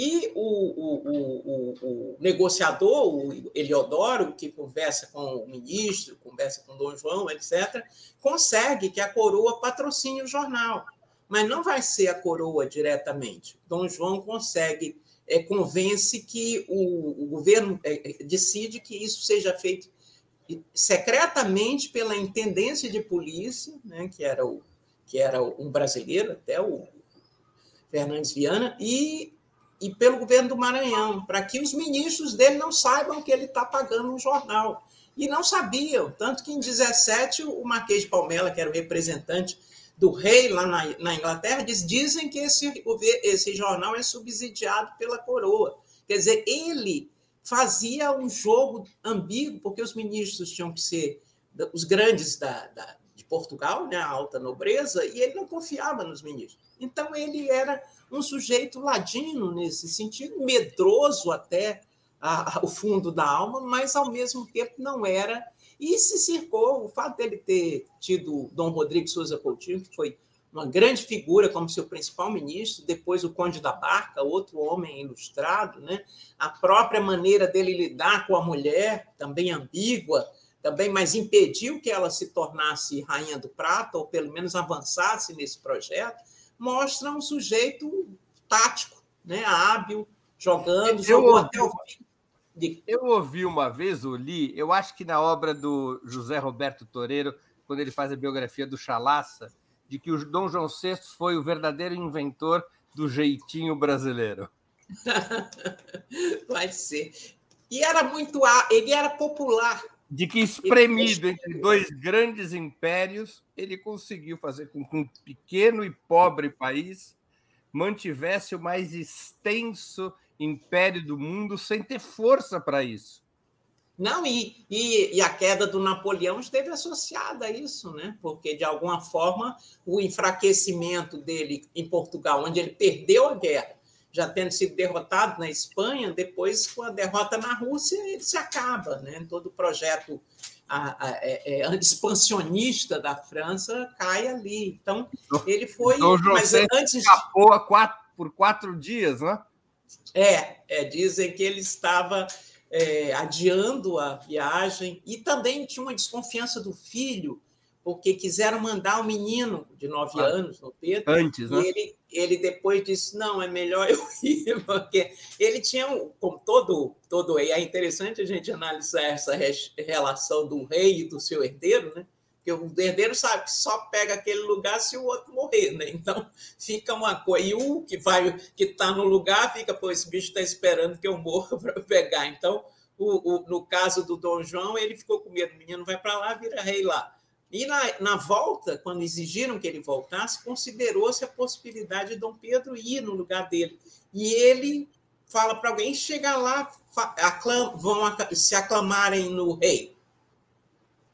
E o, o, o, o, negociador, o Eliodoro, que conversa com o ministro, conversa com Dom João, etc., consegue que a coroa patrocine o jornal. Mas não vai ser a coroa diretamente. Dom João consegue, é, convence que o, governo é, decide que isso seja feito secretamente pela intendência de polícia, né, que era o que era um brasileiro até o Fernandes Viana, e e pelo governo do Maranhão, para que os ministros dele não saibam que ele está pagando um jornal. E não sabiam, tanto que em 17 o Marquês de Palmela, que era o representante do rei lá na, na Inglaterra, diz, dizem que esse, esse jornal é subsidiado pela coroa. Quer dizer, ele fazia um jogo ambíguo, porque os ministros tinham que ser os grandes da, da, de Portugal, né, a alta nobreza, e ele não confiava nos ministros. Então, ele era um sujeito ladino nesse sentido, medroso até a, a, o fundo da alma, mas ao mesmo tempo não era. E se circou, o fato dele ter tido Dom Rodrigo Souza Coutinho, que foi uma grande figura como seu principal ministro, depois o Conde da Barca, outro homem ilustrado, né? a própria maneira dele lidar com a mulher, também ambígua, também, mas impediu que ela se tornasse rainha do prata, ou pelo menos avançasse nesse projeto mostra um sujeito tático, né? hábil, jogando, eu jogou ouvi, até o fim. De... Eu ouvi uma vez, o li, eu acho que na obra do José Roberto Toreiro, quando ele faz a biografia do Chalaça, de que o Dom João VI foi o verdadeiro inventor do jeitinho brasileiro. *laughs* Vai ser. E era muito. Ele era popular de que espremido entre dois grandes impérios, ele conseguiu fazer com que um pequeno e pobre país mantivesse o mais extenso império do mundo sem ter força para isso. Não, e, e, e, a queda do Napoleão esteve associada a isso, né? porque, de alguma forma, o enfraquecimento dele em Portugal, onde ele perdeu a guerra, já tendo sido derrotado na Espanha, depois, com a derrota na Rússia, ele se acaba. Né? Todo o projeto a, a, é, é, expansionista da França cai ali. Então, ele foi. Então, mas antes escapou quatro, por quatro dias, né? É, é dizem que ele estava é, adiando a viagem e também tinha uma desconfiança do filho, porque quiseram mandar o menino de nove ah, anos no Pedro. Antes, né? E ele, ele depois disse: não, é melhor eu *laughs* ir, porque ele tinha, como todo, todo. E é interessante a gente analisar essa relação do rei e do seu herdeiro, né? Porque o herdeiro sabe que só pega aquele lugar se o outro morrer, né? Então *laughs* fica uma coisa. E o que vai, que está no lugar, fica, pô, esse bicho está esperando que eu morra *laughs* para pegar. Então, o, o, no caso do Dom João, ele ficou com medo, o menino vai para lá, vira rei lá. E na, na volta, quando exigiram que ele voltasse, considerou-se a possibilidade de Dom Pedro ir no lugar dele. E ele fala para alguém chegar lá, aclam, vão se aclamarem no rei.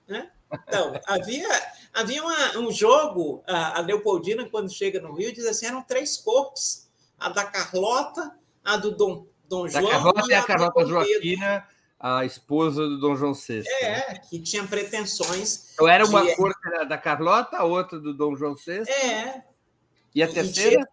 Né? Então, *laughs* havia, havia uma, um jogo, a, Leopoldina, quando chega no Rio, diz assim: eram três cortes: a da Carlota, a do Dom, Dom João. Da Carlota e a, a Carlota Joaquina a esposa do Dom João VI. É, né? que tinha pretensões. Então era uma de... corte da Carlota, a outra do Dom João VI. É. E a terceira?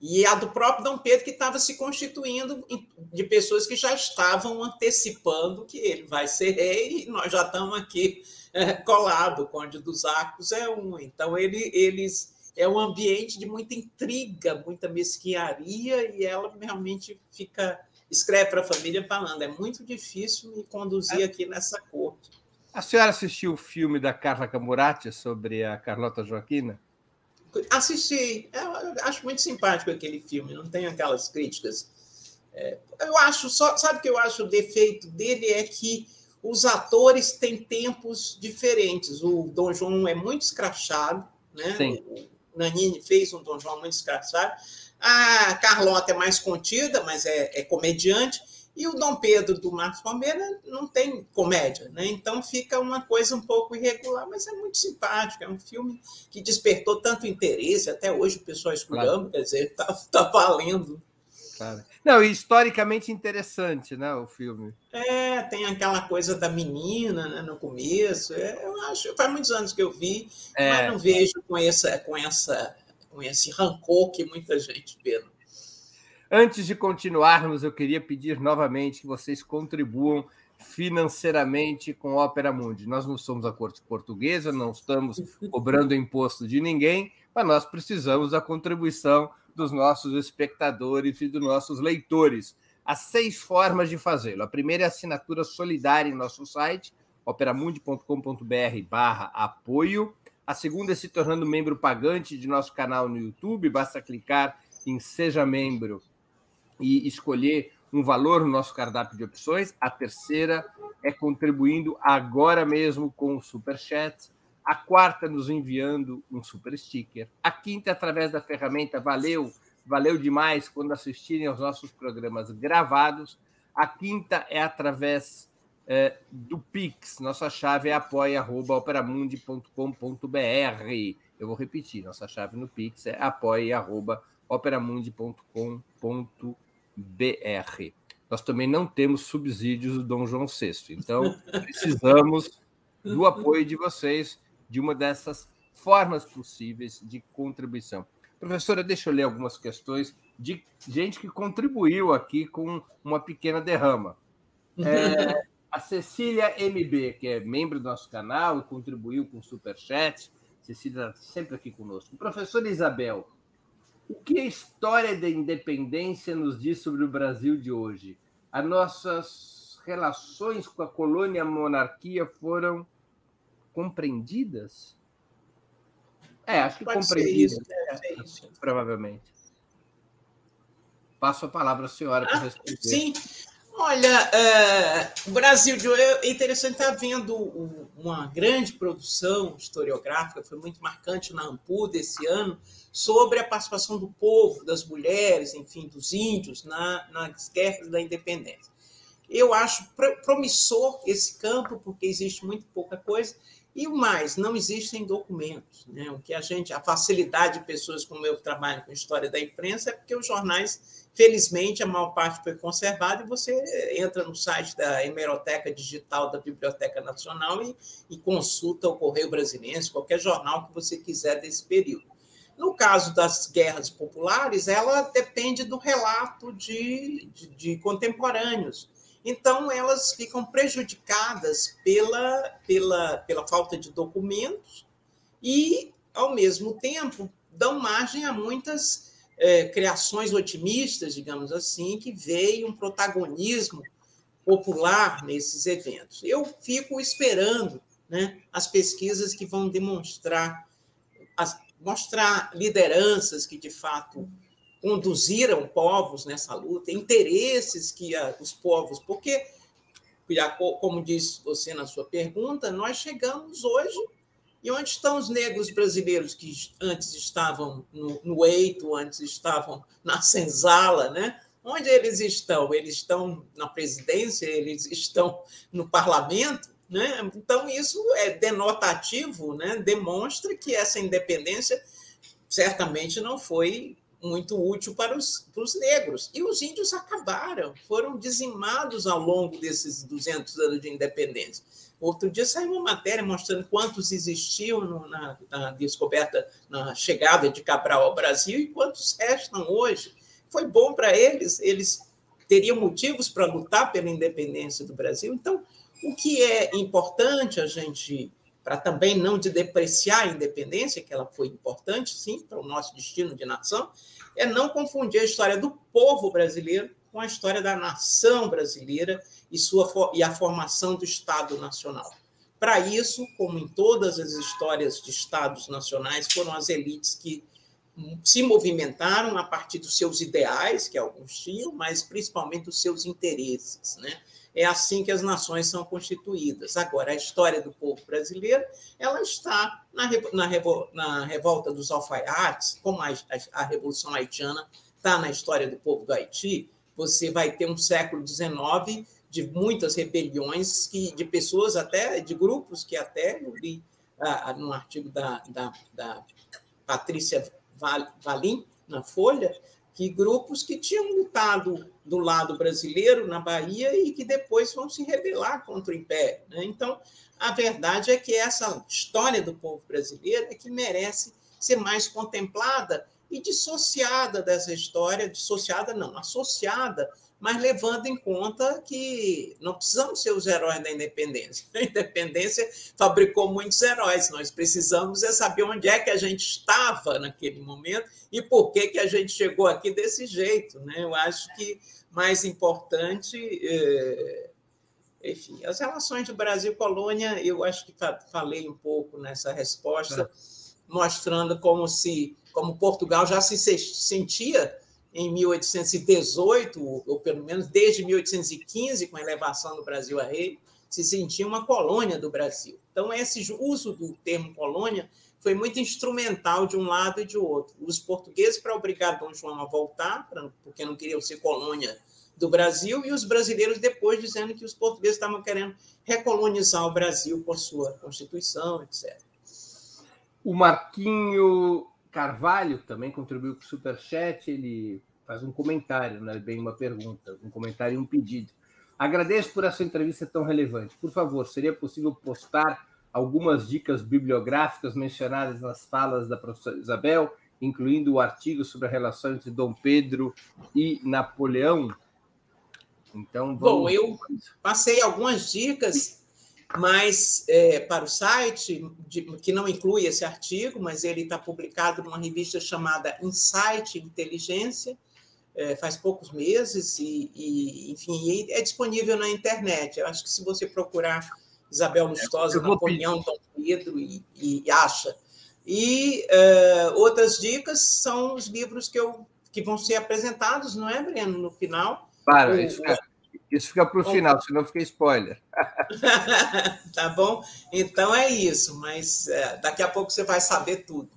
E, e a do próprio Dom Pedro, que estava se constituindo de pessoas que já estavam antecipando que ele vai ser rei, e nós já estamos aqui é, colado. O Conde dos Arcos é um. Então, ele, eles. É um ambiente de muita intriga, muita mesquinharia, e ela realmente fica escreve para a família falando: é muito difícil me conduzir é. aqui nessa corte. A senhora assistiu o filme da Carla Camurati sobre a Carlota Joaquina? Assisti. Eu acho muito simpático aquele filme, não tem aquelas críticas. É, eu acho, só, sabe o que eu acho o defeito dele é que os atores têm tempos diferentes. O Dom João é muito escrachado, né? Sim. O Nanini fez um Dom João muito escrachado. A Carlota é mais contida, mas é, é comediante. E o Dom Pedro do Marcos Palmeira não tem comédia, né? Então fica uma coisa um pouco irregular, mas é muito simpático. É um filme que despertou tanto interesse, até hoje o pessoal escolhendo, claro. quer dizer, está tá valendo. Claro. Não, e historicamente interessante, né, o filme. É, tem aquela coisa da menina, né, no começo. É, eu acho, faz muitos anos que eu vi, é. mas não vejo com essa, com essa com esse rancor que muita gente vê. Né? Antes de continuarmos, eu queria pedir novamente que vocês contribuam financeiramente com a Ópera Mundi. Nós não somos a corte portuguesa, não estamos *laughs* cobrando imposto de ninguém, mas nós precisamos da contribuição dos nossos espectadores e dos nossos leitores. Há seis formas de fazê-lo. A primeira é a assinatura solidária em nosso site, operamundi.com.br barra apoio. A segunda é se tornando membro pagante de nosso canal no YouTube. Basta clicar em Seja Membro e escolher um valor no nosso cardápio de opções. A terceira é contribuindo agora mesmo com o Super Chat. A quarta, nos enviando um super sticker. A quinta, através da ferramenta Valeu, valeu demais quando assistirem aos nossos programas gravados. A quinta é através é, do Pix. Nossa chave é apoia.operamundi.com.br. Eu vou repetir, nossa chave no Pix é apoia.operamundi.com.br. Nós também não temos subsídios do Dom João VI, então *laughs* precisamos do apoio de vocês de uma dessas formas possíveis de contribuição. Professora, deixa eu ler algumas questões de gente que contribuiu aqui com uma pequena derrama. *laughs* É, a Cecília MB, que é membro do nosso canal e contribuiu com o Superchat. Cecília está sempre aqui conosco. Professora Isabel, o que a história da independência nos diz sobre o Brasil de hoje? As nossas relações com a colônia e a monarquia foram compreendidas? É, acho que Pode compreendidas. Isso, é, provavelmente. Passo a palavra à senhora para ah, responder. Sim, Olha, uh, o Brasil de hoje é interessante estar vendo uma grande produção historiográfica, foi muito marcante na Ampu desse ano, sobre a participação do povo, das mulheres, enfim, dos índios na, nas guerras da independência. Eu acho promissor esse campo, porque existe muito pouca coisa, e o mais, não existem documentos. Né? O que a gente, a facilidade de pessoas como eu que trabalho com história da imprensa é porque os jornais Felizmente, a maior parte foi conservada e você entra no site da Hemeroteca Digital da Biblioteca Nacional e, e consulta o Correio Brasileiro, qualquer jornal que você quiser desse período. No caso das guerras populares, ela depende do relato de, de, de contemporâneos. Então, elas ficam prejudicadas pela, pela, pela falta de documentos e, ao mesmo tempo, dão margem a muitas é, criações otimistas, digamos assim, que veem um protagonismo popular nesses eventos. Eu fico esperando né, as pesquisas que vão demonstrar, as, mostrar lideranças que, de fato, conduziram povos nessa luta, interesses que a, os povos, porque, como disse você na sua pergunta, nós chegamos hoje e onde estão os negros brasileiros que antes estavam no, no Eito, antes estavam na Senzala, né? Onde eles estão? Eles estão na presidência, eles estão no parlamento, né? Então, isso é denotativo, né? demonstra que essa independência certamente não foi muito útil para os, para os negros. E os índios acabaram, foram dizimados ao longo desses 200 anos de independência. Outro dia saiu uma matéria mostrando quantos existiam no, na, na, descoberta, na chegada de Cabral ao Brasil e quantos restam hoje. Foi bom para eles, eles teriam motivos para lutar pela independência do Brasil. Então, o que é importante a gente, para também não de depreciar a independência, que ela foi importante, sim, para o nosso destino de nação, é não confundir a história do povo brasileiro com a história da nação brasileira e, sua, e a formação do Estado Nacional. Para isso, como em todas as histórias de Estados nacionais, foram as elites que se movimentaram a partir dos seus ideais, que alguns tinham, mas principalmente dos seus interesses. Né? É assim que as nações são constituídas. Agora, a história do povo brasileiro ela está na, na, na revolta dos alfaiates, como a, a, a Revolução Haitiana está na história do povo do Haiti. Você vai ter um século XIX de muitas rebeliões que, de pessoas até, de grupos que até eu li ah, no artigo da, da, da Patrícia Valim, na Folha, que grupos que tinham lutado do lado brasileiro, na Bahia, e que depois vão se rebelar contra o Império. Né? Então, a verdade é que essa história do povo brasileiro é que merece ser mais contemplada e dissociada dessa história, dissociada não, associada mas levando em conta que não precisamos ser os heróis da independência. *laughs* A independência fabricou muitos heróis, nós precisamos é saber onde é que a gente estava naquele momento e por que, que a gente chegou aqui desse jeito. Né? Eu acho que mais importante. É... Enfim, as relações de Brasil-colônia, eu acho que falei um pouco nessa resposta, mostrando como se, como Portugal já se sentia em 1818, ou pelo menos desde 1815, com a elevação do Brasil a rei, se sentia uma colônia do Brasil. Então, esse uso do termo colônia foi muito instrumental de um lado e de outro. Os portugueses para obrigar Dom João a voltar, porque não queriam ser colônia do Brasil, e os brasileiros depois dizendo que os portugueses estavam querendo recolonizar o Brasil a sua Constituição, etc. O Marquinho Carvalho também contribuiu com o Superchat, ele faz um comentário, não é bem uma pergunta, um comentário e um pedido. Agradeço por essa entrevista tão relevante. Por favor, seria possível postar algumas dicas bibliográficas mencionadas nas falas da professora Isabel, incluindo o artigo sobre a relação entre Dom Pedro e Napoleão? Então, vamos... Bom, eu passei algumas dicas mas é, para o site, de, que não inclui esse artigo, mas ele está publicado numa revista chamada Insight Inteligência, é, faz poucos meses, e, e, enfim, é disponível na internet. Eu acho que se você procurar Isabel Lustosa, Napoleão, Dom Pedro, e, e acha. E é, outras dicas são os livros que, eu, que vão ser apresentados, não é, Breno, no final? Para, o, isso é isso fica para o final, senão fica spoiler. *laughs* *laughs* tá bom? Então é isso, mas é, daqui a pouco você vai saber tudo.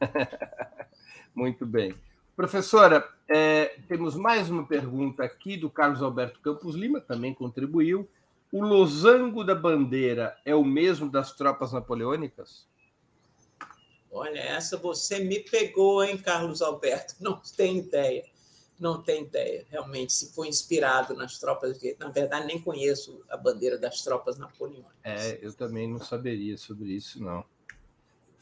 *laughs* Muito bem. Professora, é, temos mais uma pergunta aqui do Carlos Alberto Campos Lima, também contribuiu. O losango da bandeira é o mesmo das tropas napoleônicas? Olha, essa você me pegou, hein, Carlos Alberto? Não tem ideia não tem ideia, realmente, se foi inspirado nas tropas, na verdade, nem conheço a bandeira das tropas napoleônicas. É, eu também não saberia sobre isso, não.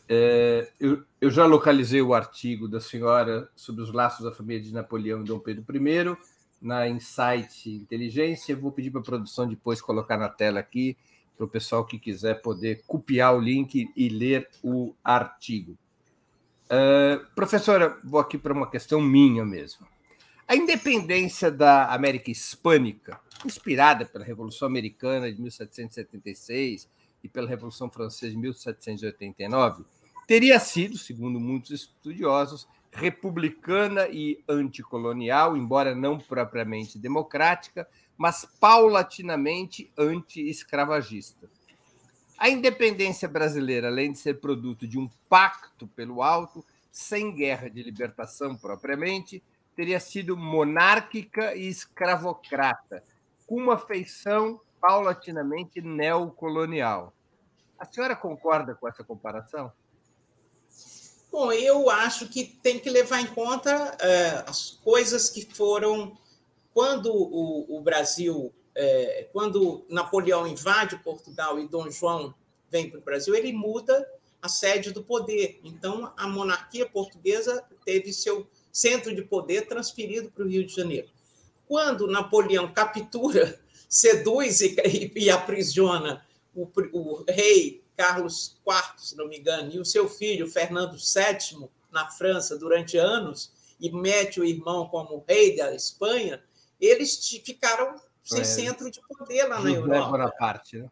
É, eu, eu, já localizei o artigo da senhora sobre os laços da família de Napoleão e Dom Pedro I, na Insight Inteligência. Vou pedir para a produção depois colocar na tela aqui, para o pessoal que quiser poder copiar o link e ler o artigo. Uh, professora, vou aqui para uma questão minha mesmo. A independência da América Hispânica, inspirada pela Revolução Americana de 1776 e pela Revolução Francesa de 1789, teria sido, segundo muitos estudiosos, republicana e anticolonial, embora não propriamente democrática, mas paulatinamente anti-escravagista. A independência brasileira, além de ser produto de um pacto pelo alto, sem guerra de libertação propriamente, teria sido monárquica e escravocrata, com uma feição paulatinamente neocolonial. A senhora concorda com essa comparação? Bom, eu acho que tem que levar em conta é, as coisas que foram quando o, o Brasil, é, quando Napoleão invade Portugal e Dom João vem para o Brasil, ele muda a sede do poder. Então, a monarquia portuguesa teve seu centro de poder transferido para o Rio de Janeiro. Quando Napoleão captura, *laughs* seduz e, e, e aprisiona o, o rei Carlos IV, se não me engano, e o seu filho Fernando VII na França durante anos e mete o irmão como rei da Espanha, eles ficaram sem é. centro de poder lá na Europa. Bonaparte, né?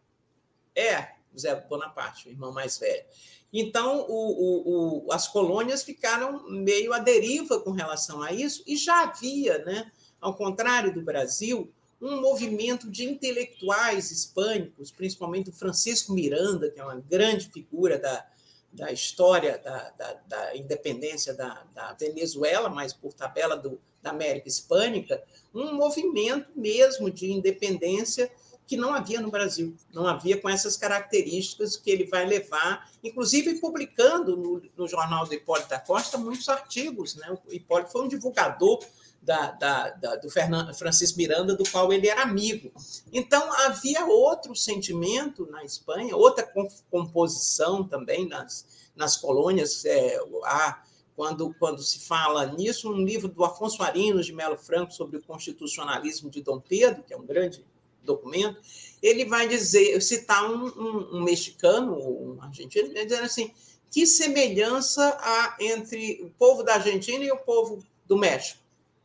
É, José Bonaparte, o irmão mais velho. Então, o, o, o, as colônias ficaram meio à deriva com relação a isso, e já havia, né, ao contrário do Brasil, um movimento de intelectuais hispânicos, principalmente o Francisco Miranda, que é uma grande figura da, da história da, da, da independência da, da, Venezuela, mas por tabela do, da América Hispânica, um movimento mesmo de independência que não havia no Brasil, não havia com essas características que ele vai levar, inclusive publicando no, no jornal do Hipólito da Costa muitos artigos. Né? O Hipólito foi um divulgador da, da, da, do Fernando, Francisco Miranda, do qual ele era amigo. Então, havia outro sentimento na Espanha, outra composição também nas, nas colônias. É, há, quando, quando se fala nisso, um livro do Afonso Arinos de Melo Franco sobre o constitucionalismo de Dom Pedro, que é um grande documento, ele vai dizer, citar um, um, um mexicano, um argentino, dizendo assim, que semelhança há entre o povo da Argentina e o povo do México?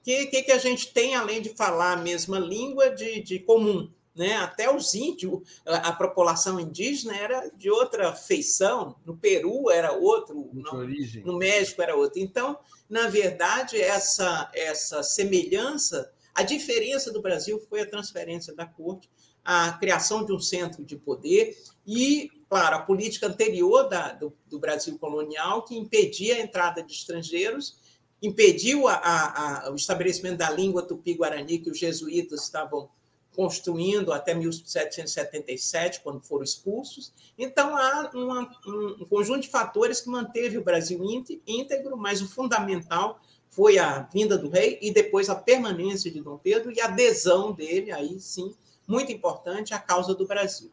que, que, que a gente tem, além de falar a mesma língua, de, de comum? Né? Até os índios, a, a, população indígena era de outra feição, no Peru era outro, no, no, México era outro. Então, na verdade, essa, essa semelhança, a diferença do Brasil foi a transferência da corte, a criação de um centro de poder e, claro, a política anterior da, do, do Brasil colonial, que impedia a entrada de estrangeiros impediu a, a, a, o estabelecimento da língua tupi-guarani que os jesuítas estavam construindo até 1777, quando foram expulsos. Então, há uma, um conjunto de fatores que manteve o Brasil íntegro, mas o fundamental foi a vinda do rei e depois a permanência de Dom Pedro e a adesão dele, aí sim, muito importante, à causa do Brasil.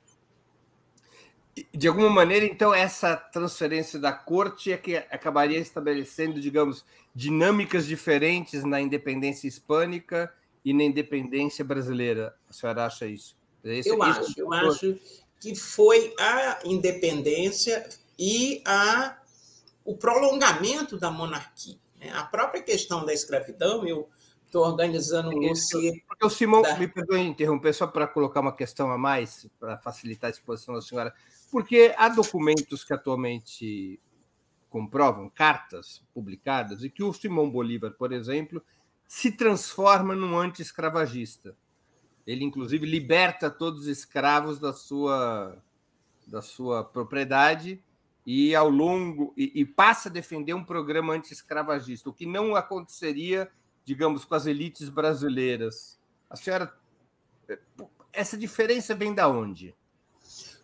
De alguma maneira, então, essa transferência da corte é que acabaria estabelecendo, digamos, dinâmicas diferentes na independência hispânica e na independência brasileira. A senhora acha isso? Esse, eu acho, é eu acho que foi a independência e a, o prolongamento da monarquia. A própria questão da escravidão, eu estou organizando dossiê. Porque o Simão, da... me perdoe interromper, só para colocar uma questão a mais, para facilitar a exposição da senhora, porque há documentos que atualmente comprovam, cartas publicadas, e que o Simão Bolívar, por exemplo, se transforma num anti-escravagista. Ele, inclusive, liberta todos os escravos da sua, da sua propriedade e ao longo e, e passa a defender um programa anti-escravagista, o que não aconteceria, digamos, com as elites brasileiras. A senhora, essa diferença vem da onde?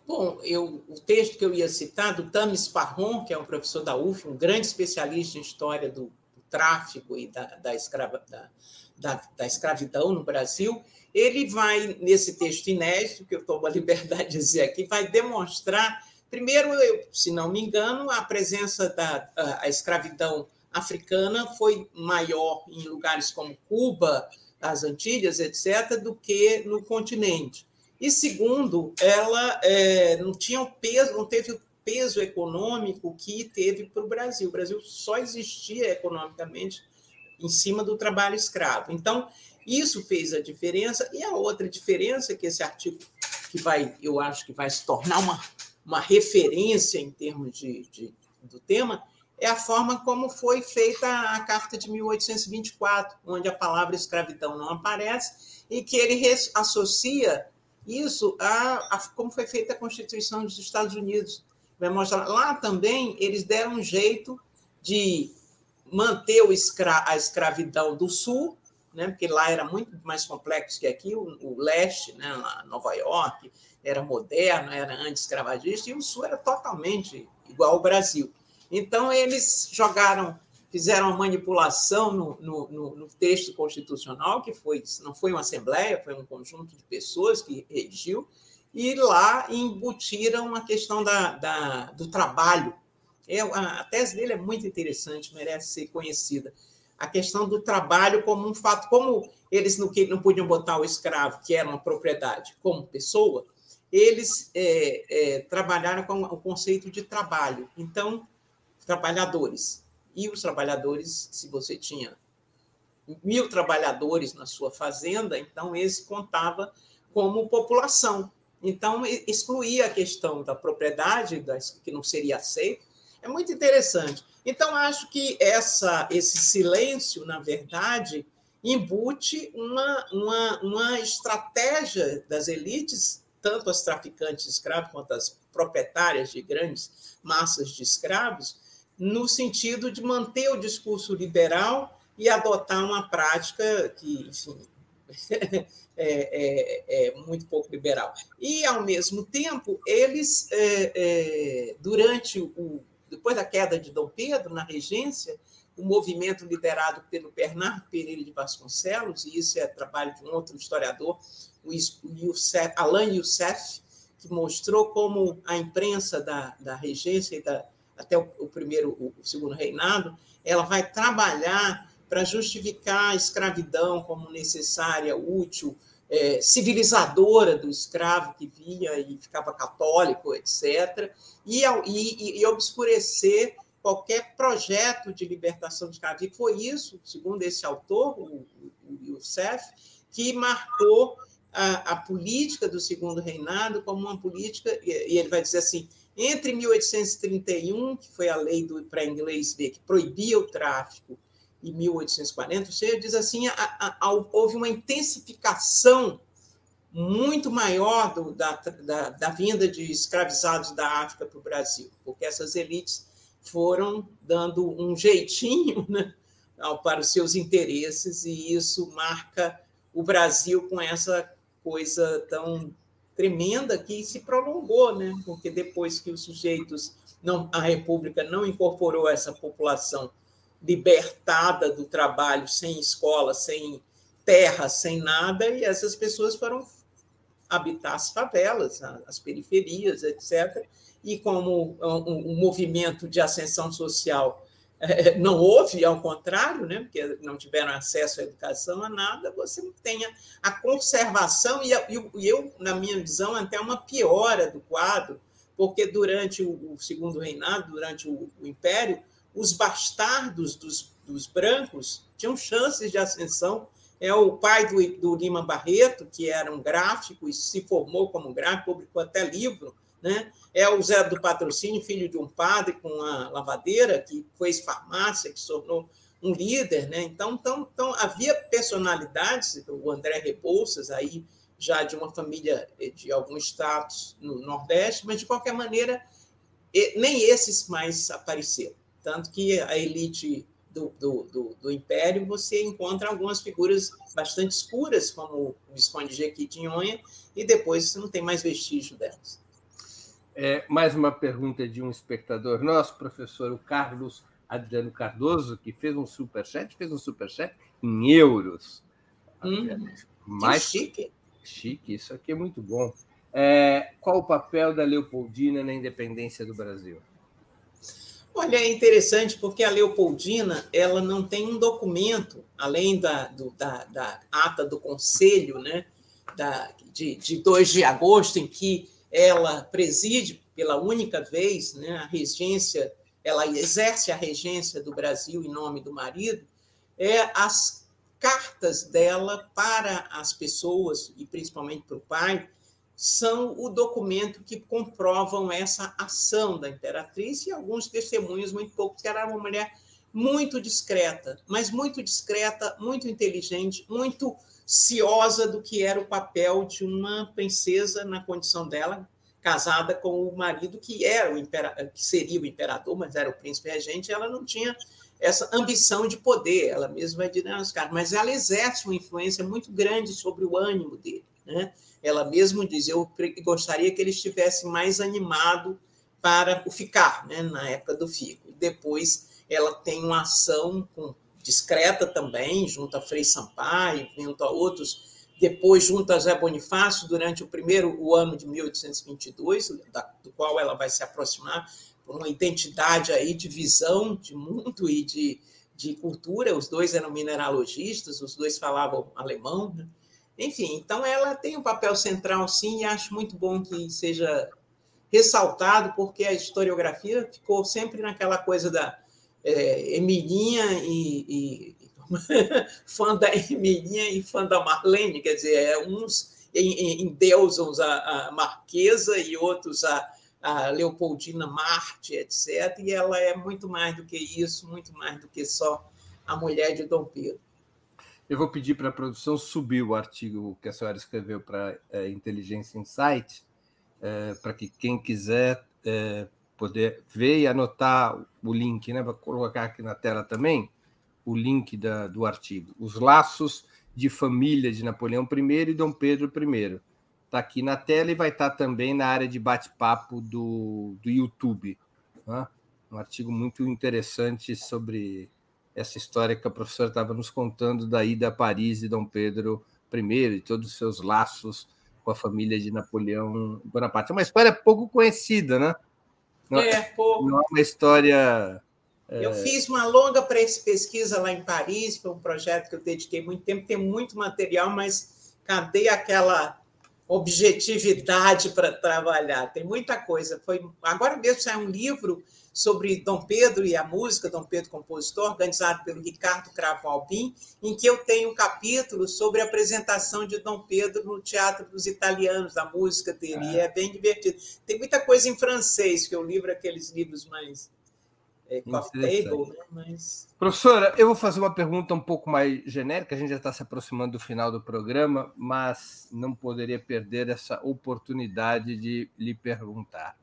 Bom, eu, o texto que eu ia citar, do Tamis Parron, que é um professor da UF, um grande especialista em história do, do tráfico e da, da, escrava, da, da, da, escravidão no Brasil, ele vai, nesse texto inédito, que eu tomo a *laughs* liberdade de dizer aqui, vai demonstrar, primeiro, eu, se não me engano, a presença da a, escravidão africana foi maior em lugares como Cuba, as Antilhas, etc., do que no continente. E segundo, ela é, não tinha o peso, não teve o peso econômico que teve para o Brasil. O Brasil só existia economicamente em cima do trabalho escravo. Então, isso fez a diferença. E a outra diferença que esse artigo que vai, eu acho que vai se tornar uma, uma referência em termos de, de do tema, é a forma como foi feita a Carta de 1824, onde a palavra escravidão não aparece, e que ele associa isso a, a como foi feita a Constituição dos Estados Unidos. Vai mostrar lá também eles deram um jeito de manter escra a escravidão do Sul, né, porque lá era muito mais complexo que aqui, o, o leste, né, lá, Nova York, era moderno, era anti-escravagista, e o Sul era totalmente igual ao Brasil. Então, eles jogaram, fizeram uma manipulação no, no, no, texto constitucional, que foi, não foi uma assembleia, foi um conjunto de pessoas que redigiu, e lá embutiram a questão da, da do trabalho. É, a, a tese dele é muito interessante, merece ser conhecida. A questão do trabalho como um fato, como eles não, não podiam botar o escravo, que era uma propriedade, como pessoa, eles é, é, trabalharam com o conceito de trabalho. Então, trabalhadores. E os trabalhadores, se você tinha mil trabalhadores na sua fazenda, então esse contava como população. Então, excluía a questão da propriedade, que não seria aceito. É muito interessante. Então, acho que essa, esse silêncio, na verdade, embute uma, uma, uma estratégia das elites, tanto as traficantes de escravos quanto as proprietárias de grandes massas de escravos, no sentido de manter o discurso liberal e adotar uma prática que, enfim, *laughs* é, é, é, muito pouco liberal. E, ao mesmo tempo, eles, é, é, durante o. Depois da queda de Dom Pedro, na regência, o movimento liderado pelo Bernardo Pereira de Vasconcelos, e isso é trabalho de um outro historiador, o Youssef, Alain Youssef, que mostrou como a imprensa da, da regência e da, até o, o primeiro, o, o segundo reinado, ela vai trabalhar para justificar a escravidão como necessária, útil, é, civilizadora do escravo que vinha e ficava católico, etc., e, e, e obscurecer qualquer projeto de libertação de. E foi isso, segundo esse autor, o, o Youssef, que marcou a, a, política do segundo reinado como uma política, e ele vai dizer assim, entre 1831, que foi a lei para inglês ver, que proibia o tráfico, e 1840, você diz assim, a, a, a, houve uma intensificação muito maior do, da, da, da, vinda de escravizados da África para o Brasil, porque essas elites foram dando um jeitinho *laughs* né, para os seus interesses, e isso marca o Brasil com essa coisa tão tremenda que se prolongou, né? porque depois que os sujeitos, não, a República não incorporou essa população libertada do trabalho, sem escola, sem terra, sem nada, e essas pessoas foram habitar as favelas, as periferias, etc. E como um, um movimento de ascensão social é, não houve, ao contrário, né, porque não tiveram acesso à educação, a nada, você tem a conservação e, e eu, na minha visão, até uma piora do quadro, porque durante o, segundo reinado, durante o, o Império, os bastardos dos, dos, brancos tinham chances de ascensão. É o pai do, do Lima Barreto, que era um gráfico e se formou como gráfico, publicou até livro, né? É o Zé do Patrocínio, filho de um padre com uma lavadeira, que fez farmácia, que se tornou um líder. Né? Então, então, então, havia personalidades, o André Rebouças, aí já de uma família de algum status no Nordeste, mas, de qualquer maneira, nem esses mais apareceram. Tanto que a elite do, do, do, do, Império, você encontra algumas figuras bastante escuras, como o Visconde Jequitinhonha, e depois você não tem mais vestígio delas. É, mais uma pergunta de um espectador nosso, professor o Carlos Adriano Cardoso, que fez um superchat, fez um superchat em euros. Hum, Mais chique. Chique, isso aqui é muito bom. É, qual o papel da Leopoldina na independência do Brasil? Olha, é interessante porque a Leopoldina ela não tem um documento, além da, do, da, da ata do Conselho, né, da, de, de 2 de agosto, em que ela preside pela única vez né, a regência, ela exerce a regência do Brasil em nome do marido, é as cartas dela para as pessoas, e principalmente para o pai, são o documento que comprovam essa ação da imperatriz e alguns testemunhos muito poucos, que era uma mulher muito discreta, mas muito discreta, muito inteligente, muito ciosa do que era o papel de uma princesa na condição dela, casada com o marido que era o que seria o imperador, mas era o príncipe regente, ela não tinha essa ambição de poder, ela mesma vai dizer nos caras, mas ela exerce uma influência muito grande sobre o ânimo dele, né? Ela mesmo diz: eu gostaria que ele estivesse mais animado para o ficar, né, na época do fico. Depois ela tem uma ação com, discreta também, junto a Frei Sampaio, junto a outros, depois junto a Zé Bonifácio, durante o primeiro o ano de 1822, da, do qual ela vai se aproximar por uma identidade aí de visão de mundo e de, de cultura. Os dois eram mineralogistas, os dois falavam alemão, né? Enfim, então ela tem um papel central, sim, e acho muito bom que seja ressaltado, porque a historiografia ficou sempre naquela coisa da é, Emilinha e, e *laughs* fã da Emilinha e fã da Marlene, quer dizer, é, uns endeusam a, a Marquesa e outros a, a Leopoldina Marte, etc. E ela é muito mais do que isso, muito mais do que só a mulher de Dom Pedro. Eu vou pedir para a produção subir o artigo que a senhora escreveu para é, Inteligência Insight, é, para que quem quiser é, poder ver e anotar o link, né? Vou colocar aqui na tela também o link da, do artigo. Os laços de família de Napoleão I e Dom Pedro I. Está aqui na tela e vai estar tá também na área de bate-papo do, do YouTube. Né? Um artigo muito interessante sobre essa história que a professora estava nos contando da ida a Paris de Dom Pedro I e todos os seus laços com a família de Napoleão Bonaparte. É uma história pouco conhecida, né? Não, é, pouco. Não é uma história. É... Eu fiz uma longa pesquisa lá em Paris, foi um projeto que eu dediquei muito tempo, tem muito material, mas cadê aquela objetividade para trabalhar? Tem muita coisa. Foi agora mesmo sai um livro sobre Dom Pedro e a música, Dom Pedro Compositor, organizado pelo Ricardo Cravo Albim, em que eu tenho um capítulo sobre a apresentação de Dom Pedro no Teatro dos Italianos, da música dele, ah. e é bem divertido. Tem muita coisa em francês, que eu livro aqueles livros mais é, table, né? Mas... Professora, eu vou fazer uma pergunta um pouco mais genérica, a gente já está se aproximando do final do programa, mas não poderia perder essa oportunidade de lhe perguntar.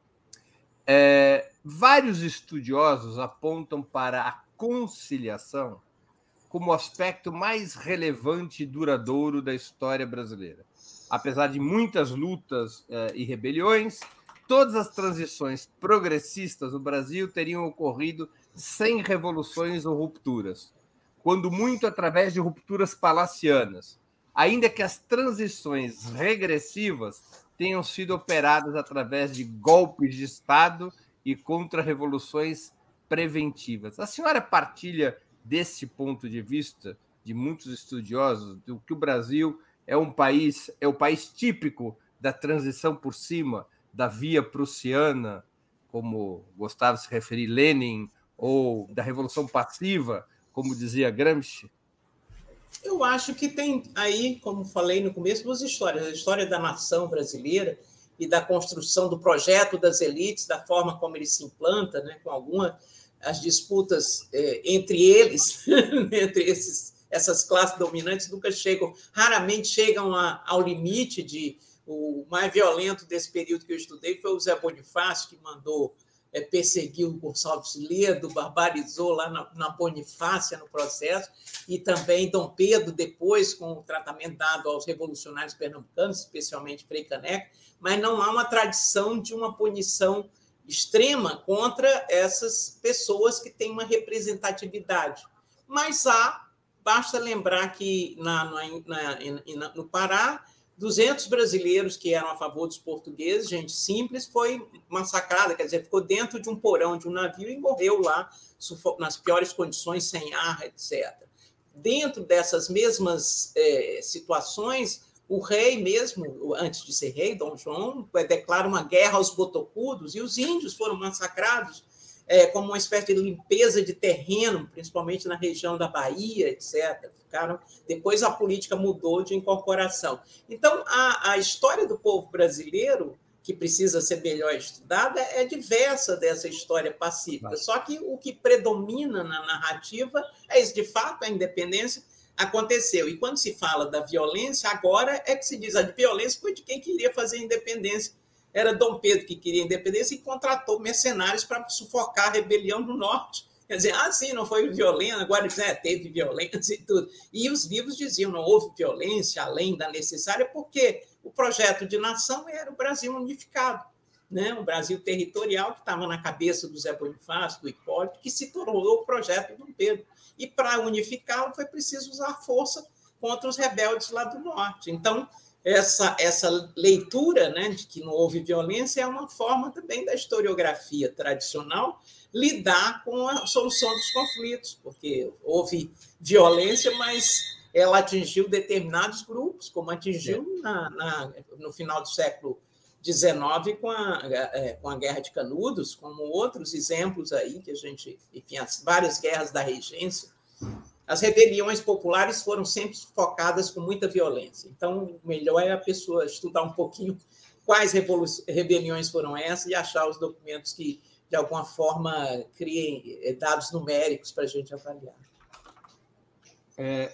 É, vários estudiosos apontam para a conciliação como o aspecto mais relevante e duradouro da história brasileira. Apesar de muitas lutas é, e rebeliões, todas as transições progressistas no Brasil teriam ocorrido sem revoluções ou rupturas, quando muito através de rupturas palacianas, ainda que as transições regressivas tenham sido operadas através de golpes de Estado e contra-revoluções preventivas. A senhora partilha desse ponto de vista de muitos estudiosos do que o Brasil é um país, é o país típico da transição por cima da via prussiana, como gostava de se referir Lenin, ou da revolução passiva, como dizia Gramsci? Eu acho que tem aí, como falei no começo, duas histórias. A história da nação brasileira e da construção do projeto das elites, da forma como ele se implanta, né, com algumas as disputas é, entre eles, *laughs* entre esses, essas classes dominantes, nunca chegam, raramente chegam a, ao limite de. O mais violento desse período que eu estudei foi o Zé Bonifácio, que mandou é, perseguiu Gonçalves Ledo, barbarizou lá na, na Bonifácia no processo, e também Dom Pedro, depois, com o tratamento dado aos revolucionários pernambucanos, especialmente Frei Caneca, mas não há uma tradição de uma punição extrema contra essas pessoas que têm uma representatividade. Mas há, basta lembrar que na, na, no Pará 200 brasileiros que eram a favor dos portugueses, gente simples, foi massacrada, quer dizer, ficou dentro de um porão de um navio e morreu lá nas piores condições, sem ar, etc. Dentro dessas mesmas é, situações, o rei mesmo, antes de ser rei, Dom João, declara uma guerra aos botocudos e os índios foram massacrados é, como uma espécie de limpeza de terreno, principalmente na região da Bahia, etc. Ficaram, depois a política mudou de incorporação. Então, a, a história do povo brasileiro, que precisa ser melhor estudada, é diversa dessa história pacífica. Só que o que predomina na narrativa é, de fato, a independência aconteceu. E quando se fala da violência, agora é que se diz a violência foi de quem queria fazer independência era Dom Pedro que queria independência e contratou mercenários para sufocar a rebelião do norte. Quer dizer, ah, sim, não foi violento, agora é, teve violência e tudo. E os vivos diziam, não houve violência além da necessária, porque o projeto de nação era o Brasil unificado, né? o Brasil territorial que estava na cabeça do Zé Bonifácio, do Hipólito, que se tornou o projeto Dom Pedro. E para unificá-lo foi preciso usar força contra os rebeldes lá do norte. Então, essa, essa leitura né, de que não houve violência é uma forma também da historiografia tradicional lidar com a solução dos conflitos, porque houve violência, mas ela atingiu determinados grupos, como atingiu é. na, na, no final do século XIX com a, é, com a Guerra de Canudos, como outros exemplos aí que a gente, enfim, as várias guerras da regência as rebeliões populares foram sempre focadas com muita violência. Então, o melhor é a pessoa estudar um pouquinho quais rebeliões foram essas e achar os documentos que, de alguma forma, criem eh, dados numéricos para a gente avaliar. É,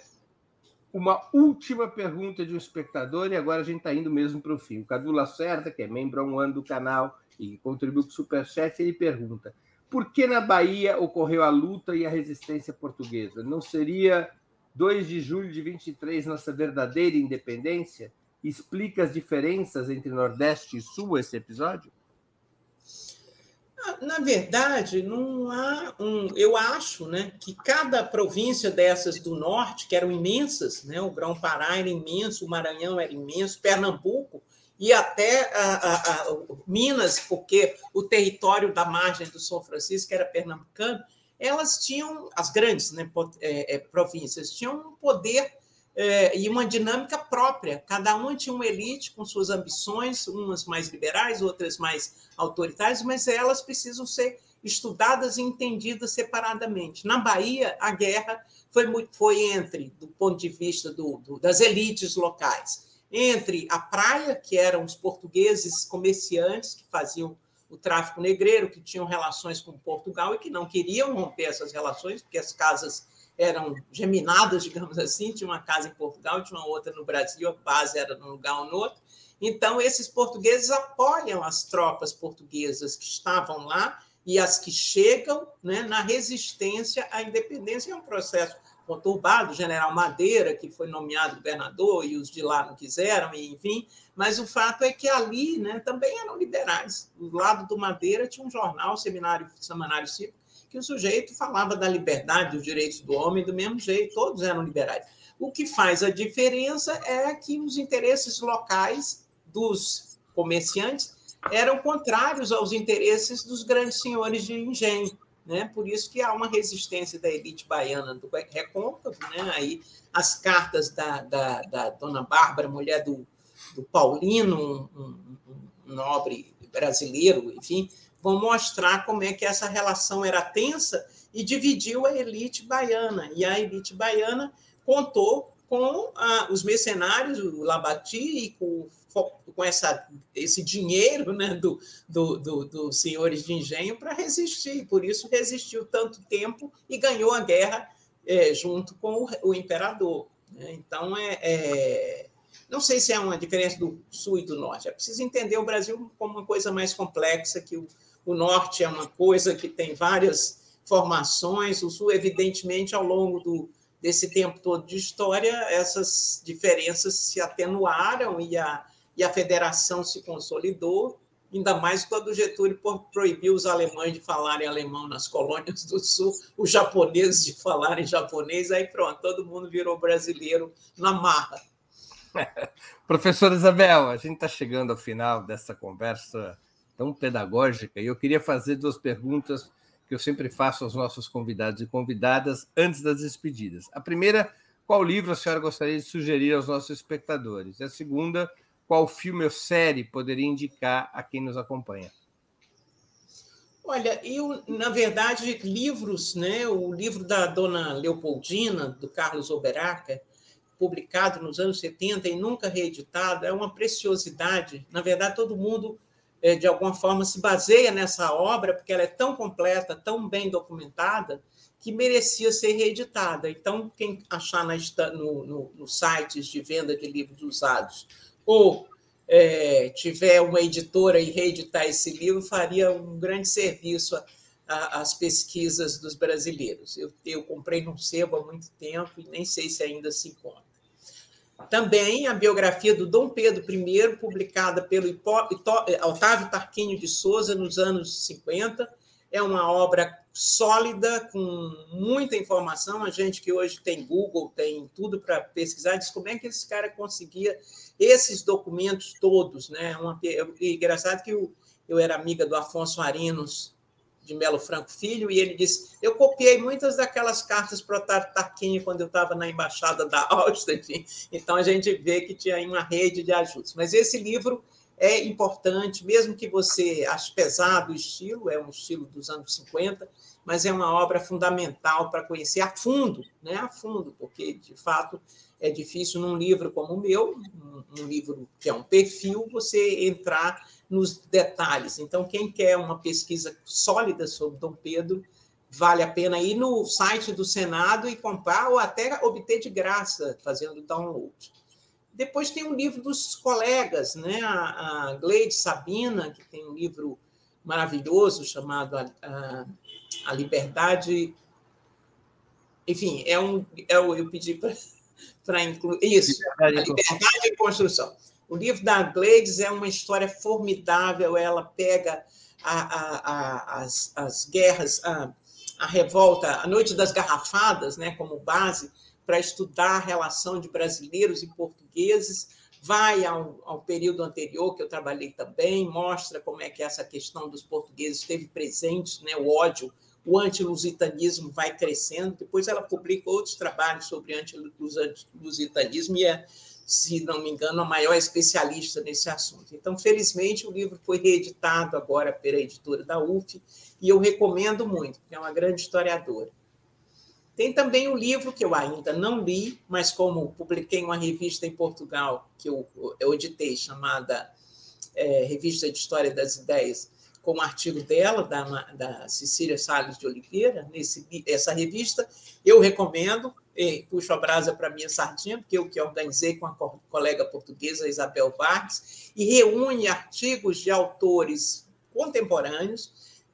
uma última pergunta de um espectador, e agora a gente está indo mesmo para o fim. O Cadu Lacerda, que é membro há um ano do canal e contribuiu com o Superchat, ele pergunta: por que na Bahia ocorreu a luta e a resistência portuguesa? Não seria 2 de julho de 23 nossa verdadeira independência? Explica as diferenças entre Nordeste e Sul esse episódio? Na verdade, não há um. Eu acho né, que cada província dessas do norte, que eram imensas, né, o Grão-Pará era imenso, o Maranhão era imenso, Pernambuco e até a, a, a, Minas, porque o território da margem do São Francisco era pernambucano, elas tinham, as grandes né, é, é, províncias, tinham um poder é, e uma dinâmica própria. Cada uma tinha uma elite com suas ambições, umas mais liberais, outras mais autoritárias, mas elas precisam ser estudadas e entendidas separadamente. Na Bahia, a guerra foi, foi entre, do ponto de vista do, do, das elites locais, entre a praia, que eram os portugueses comerciantes que faziam o tráfico negreiro, que tinham relações com Portugal e que não queriam romper essas relações, porque as casas eram geminadas, *laughs* digamos assim, tinha uma casa em Portugal, tinha uma outra no Brasil, a base era num lugar ou no outro. Então, esses portugueses apoiam as tropas portuguesas que estavam lá e as que chegam né, na resistência à independência. É um processo conturbado, o general Madeira, que foi nomeado governador, e os de lá não quiseram, e, enfim. Mas o fato é que ali né, também eram liberais. Do lado do Madeira tinha um jornal, Seminário, Semanário Cívico, que o sujeito falava da liberdade, dos direitos do homem, do mesmo jeito, todos eram liberais. O que faz a diferença é que os interesses locais dos comerciantes eram contrários aos interesses dos grandes senhores de engenho. Né? Por isso que há uma resistência da elite baiana do recôncavo. Né? Aí, as cartas da, da, da dona Bárbara, mulher do, do Paulino, um, um nobre brasileiro, enfim, vão mostrar como é que essa relação era tensa e dividiu a elite baiana. E a elite baiana contou com ah, os mercenários, o Labati e com com essa, esse dinheiro né, do, do, do, dos senhores de engenho para resistir. Por isso resistiu tanto tempo e ganhou a guerra é, junto com o, o imperador. Né? Então, é, é, não sei se é uma diferença do sul e do norte. É preciso entender o Brasil como uma coisa mais complexa, que o, o norte é uma coisa que tem várias formações, o sul, evidentemente, ao longo do, desse tempo todo de história, essas diferenças se atenuaram e a, e a federação se consolidou, ainda mais quando Getúlio proibiu os alemães de falarem alemão nas colônias do Sul, os japoneses de falarem japonês, aí pronto, todo mundo virou brasileiro na marra. *laughs* Professora Isabel, a gente está chegando ao final dessa conversa tão pedagógica e eu queria fazer duas perguntas que eu sempre faço aos nossos convidados e convidadas antes das despedidas. A primeira, qual livro a senhora gostaria de sugerir aos nossos espectadores? E a segunda, qual filme ou série poderia indicar a quem nos acompanha? Olha, eu, na verdade, livros, né? O livro da dona Leopoldina, do Carlos Oberaca, publicado nos anos 70 e nunca reeditado, é uma preciosidade. Na verdade, todo mundo, é, de alguma forma, se baseia nessa obra, porque ela é tão completa, tão bem documentada, que merecia ser reeditada. Então, quem achar na, no, no, no sites de venda de livros usados ou é, tiver uma editora e reeditar esse livro, faria um grande serviço às pesquisas dos brasileiros. Eu, eu comprei num sebo há muito tempo e nem sei se ainda se encontra. Também a biografia do Dom Pedro I, publicada pelo Otávio Tarquínio de Souza nos anos 50, é uma obra sólida, com muita informação. A gente que hoje tem Google, tem tudo para pesquisar, diz como é que esse cara conseguia esses documentos todos. Né? Uma, e engraçado que eu, eu era amiga do Afonso Arinos de Melo Franco Filho, e ele disse: Eu copiei muitas daquelas cartas para o Tarquinho quando eu estava na embaixada da Áustria. *laughs* Então a gente vê que tinha uma rede de ajudas. Mas esse livro é importante, mesmo que você ache pesado o estilo, é um estilo dos anos 50, mas é uma obra fundamental para conhecer a fundo, né? a fundo, porque, de fato, é difícil num livro como o meu, um livro que é um perfil, você entrar nos detalhes. Então, quem quer uma pesquisa sólida sobre Dom Pedro, vale a pena ir no site do Senado e comprar ou até obter de graça, fazendo download. Depois tem um livro dos colegas, né? a, a Gleide Sabina, que tem um livro maravilhoso chamado A, a, a Liberdade. Enfim, é um, é, eu pedi para *laughs* incluir. Isso, Liberdade a Liberdade em Construção. O livro da Gleides é uma história formidável, ela pega a, as, as guerras, a, a revolta, a Noite das Garrafadas, né, como base para estudar a relação de brasileiros e portugueses, vai ao, ao, período anterior, que eu trabalhei também, mostra como é que essa questão dos portugueses esteve presente, né, o ódio, o antilusitanismo vai crescendo. Depois ela publica outros trabalhos sobre antilusitanismo e é, se não me engano, a maior especialista nesse assunto. Então, felizmente, o livro foi reeditado agora pela editora da UF e eu recomendo muito, porque é uma grande historiadora. Tem também um livro que eu ainda não li, mas como publiquei uma revista em Portugal, que eu, eu editei, chamada é, Revista de História das Ideias, com um artigo dela, da, da Cecília Salles de Oliveira, nesse, essa revista, eu recomendo, puxo a brasa para minha sardinha, porque eu que organizei com a colega portuguesa Isabel Vargas, e reúne artigos de autores contemporâneos,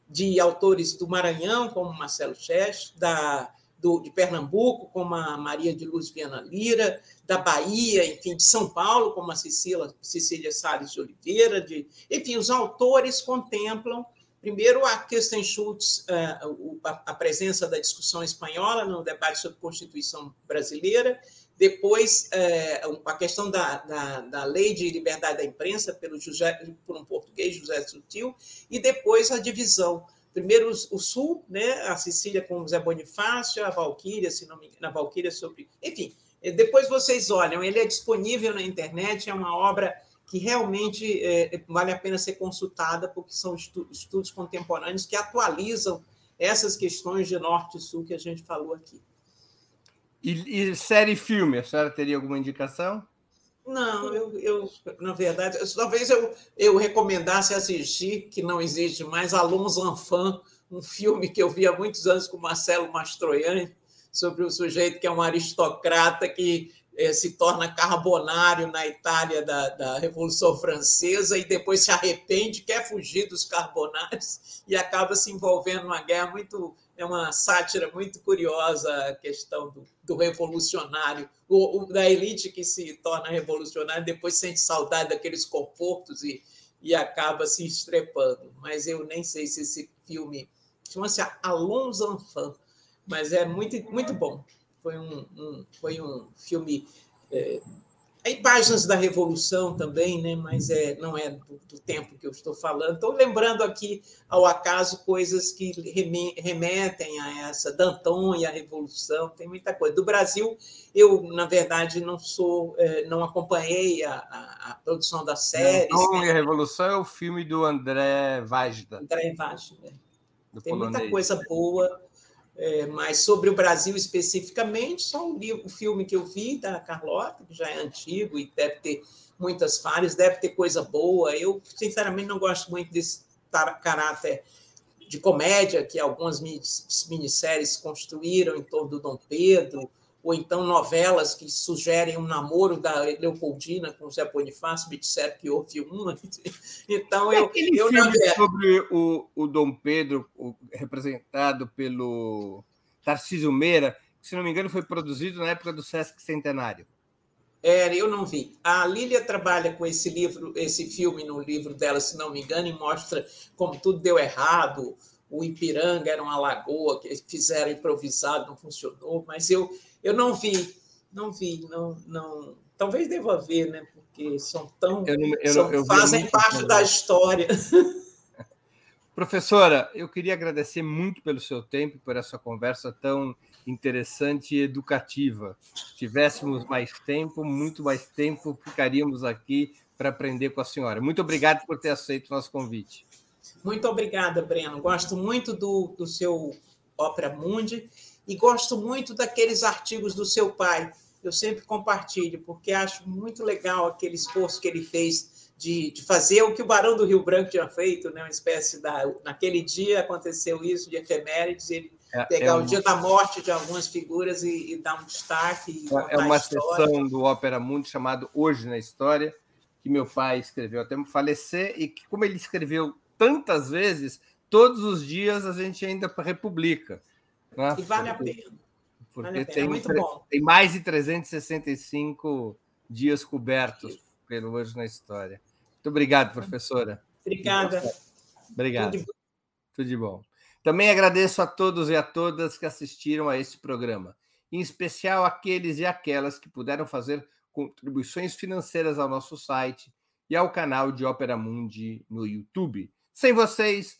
de autores do Maranhão, como Marcelo Chess, da do, de Pernambuco, como a Maria de Luz Viana Lira, da Bahia, enfim, de São Paulo, como a Cecília, Cecília Salles de Oliveira. De, enfim, os autores contemplam, primeiro, a Kirsten Schultz, eh, a, presença da discussão espanhola no debate sobre Constituição brasileira, depois eh, a questão da, da, da, lei de liberdade da imprensa pelo José, por um português, José Sutil, e depois a divisão primeiro o Sul, né? a Sicília com Zé Bonifácio, a Valquíria, se não me engano, a Valquíria sobre. Enfim, depois vocês olham, ele é disponível na internet, é uma obra que realmente é, vale a pena ser consultada, porque são estudos contemporâneos que atualizam essas questões de norte e sul que a gente falou aqui. E, e série e filme, a senhora teria alguma indicação? Não, eu, eu na verdade, talvez eu, eu recomendasse assistir, que não existe mais, Alonso Anfan, um filme que eu vi há muitos anos com Marcelo Mastroianni, sobre o sujeito que é um aristocrata que eh, se torna carbonário na Itália da, da Revolução Francesa e depois se arrepende, quer fugir dos carbonários *laughs* e acaba se envolvendo numa guerra muito é uma sátira muito curiosa a questão do, do revolucionário, o, o, da elite que se torna revolucionário, depois sente saudade daqueles confortos e, e acaba se estrepando. Mas eu nem sei se esse filme chama-se Alonso Anfan, mas é muito, muito bom. Foi um, um foi um filme é, Aí páginas da Revolução também, né? mas é, não é do, do tempo que eu estou falando. Estou lembrando aqui, ao acaso, coisas que remetem a essa Danton e a Revolução, tem muita coisa. Do Brasil, eu, na verdade, não sou, é, não acompanhei a, a, a produção da série. Danton e a Revolução é o filme do André Vajda. André Vajda. Tem muita coisa boa é, mas sobre o Brasil especificamente, só o, livro, o filme que eu vi da Carlota, que já é antigo e deve ter muitas falhas, deve ter coisa boa. Eu, sinceramente, não gosto muito desse caráter de comédia que algumas minisséries construíram em torno do Dom Pedro, ou então novelas que sugerem um namoro da Leopoldina com o Zé Bonifácio, me disseram que houve uma. *laughs* Então, eu. Aquele eu filme sobre o, o Dom Pedro, representado pelo Tarcísio Meira, que, se não me engano, foi produzido na época do Sesc Centenário. É, eu não vi. A Lília trabalha com esse livro, esse filme no livro dela, se não me engano, e mostra como tudo deu errado. O Ipiranga era uma lagoa que fizeram improvisado, não funcionou, mas eu eu não vi, não vi, não, não. Talvez deva ver, né? Porque são tão. Eu não, eu, são, eu fazem parte da história. *laughs* Professora, eu queria agradecer muito pelo seu tempo, por essa conversa tão interessante e educativa. Se tivéssemos mais tempo, muito mais tempo, ficaríamos aqui para aprender com a senhora. Muito obrigado por ter aceito o nosso convite. Muito obrigada, Breno. Gosto muito do, do seu Ópera Mundi e gosto muito daqueles artigos do seu pai. Eu sempre compartilho, porque acho muito legal aquele esforço que ele fez de, de fazer o que o Barão do Rio Branco tinha feito, né? uma espécie da. Naquele dia aconteceu isso, de efemérides, ele é, pegar é uma... o dia da morte de algumas figuras e, e dar um destaque. É uma sessão do Ópera Mundo chamado Hoje na História, que meu pai escreveu até falecer, e que, como ele escreveu tantas vezes, todos os dias a gente ainda republica. Né? E vale a pena. Porque vale a pena. Tem, é muito bom. tem mais de 365 dias cobertos pelo Hoje na História. Muito obrigado, professora. Obrigada. Obrigado. Tudo de, Tudo de bom. Também agradeço a todos e a todas que assistiram a este programa, em especial aqueles e aquelas que puderam fazer contribuições financeiras ao nosso site e ao canal de Ópera Mundi no YouTube. Sem vocês,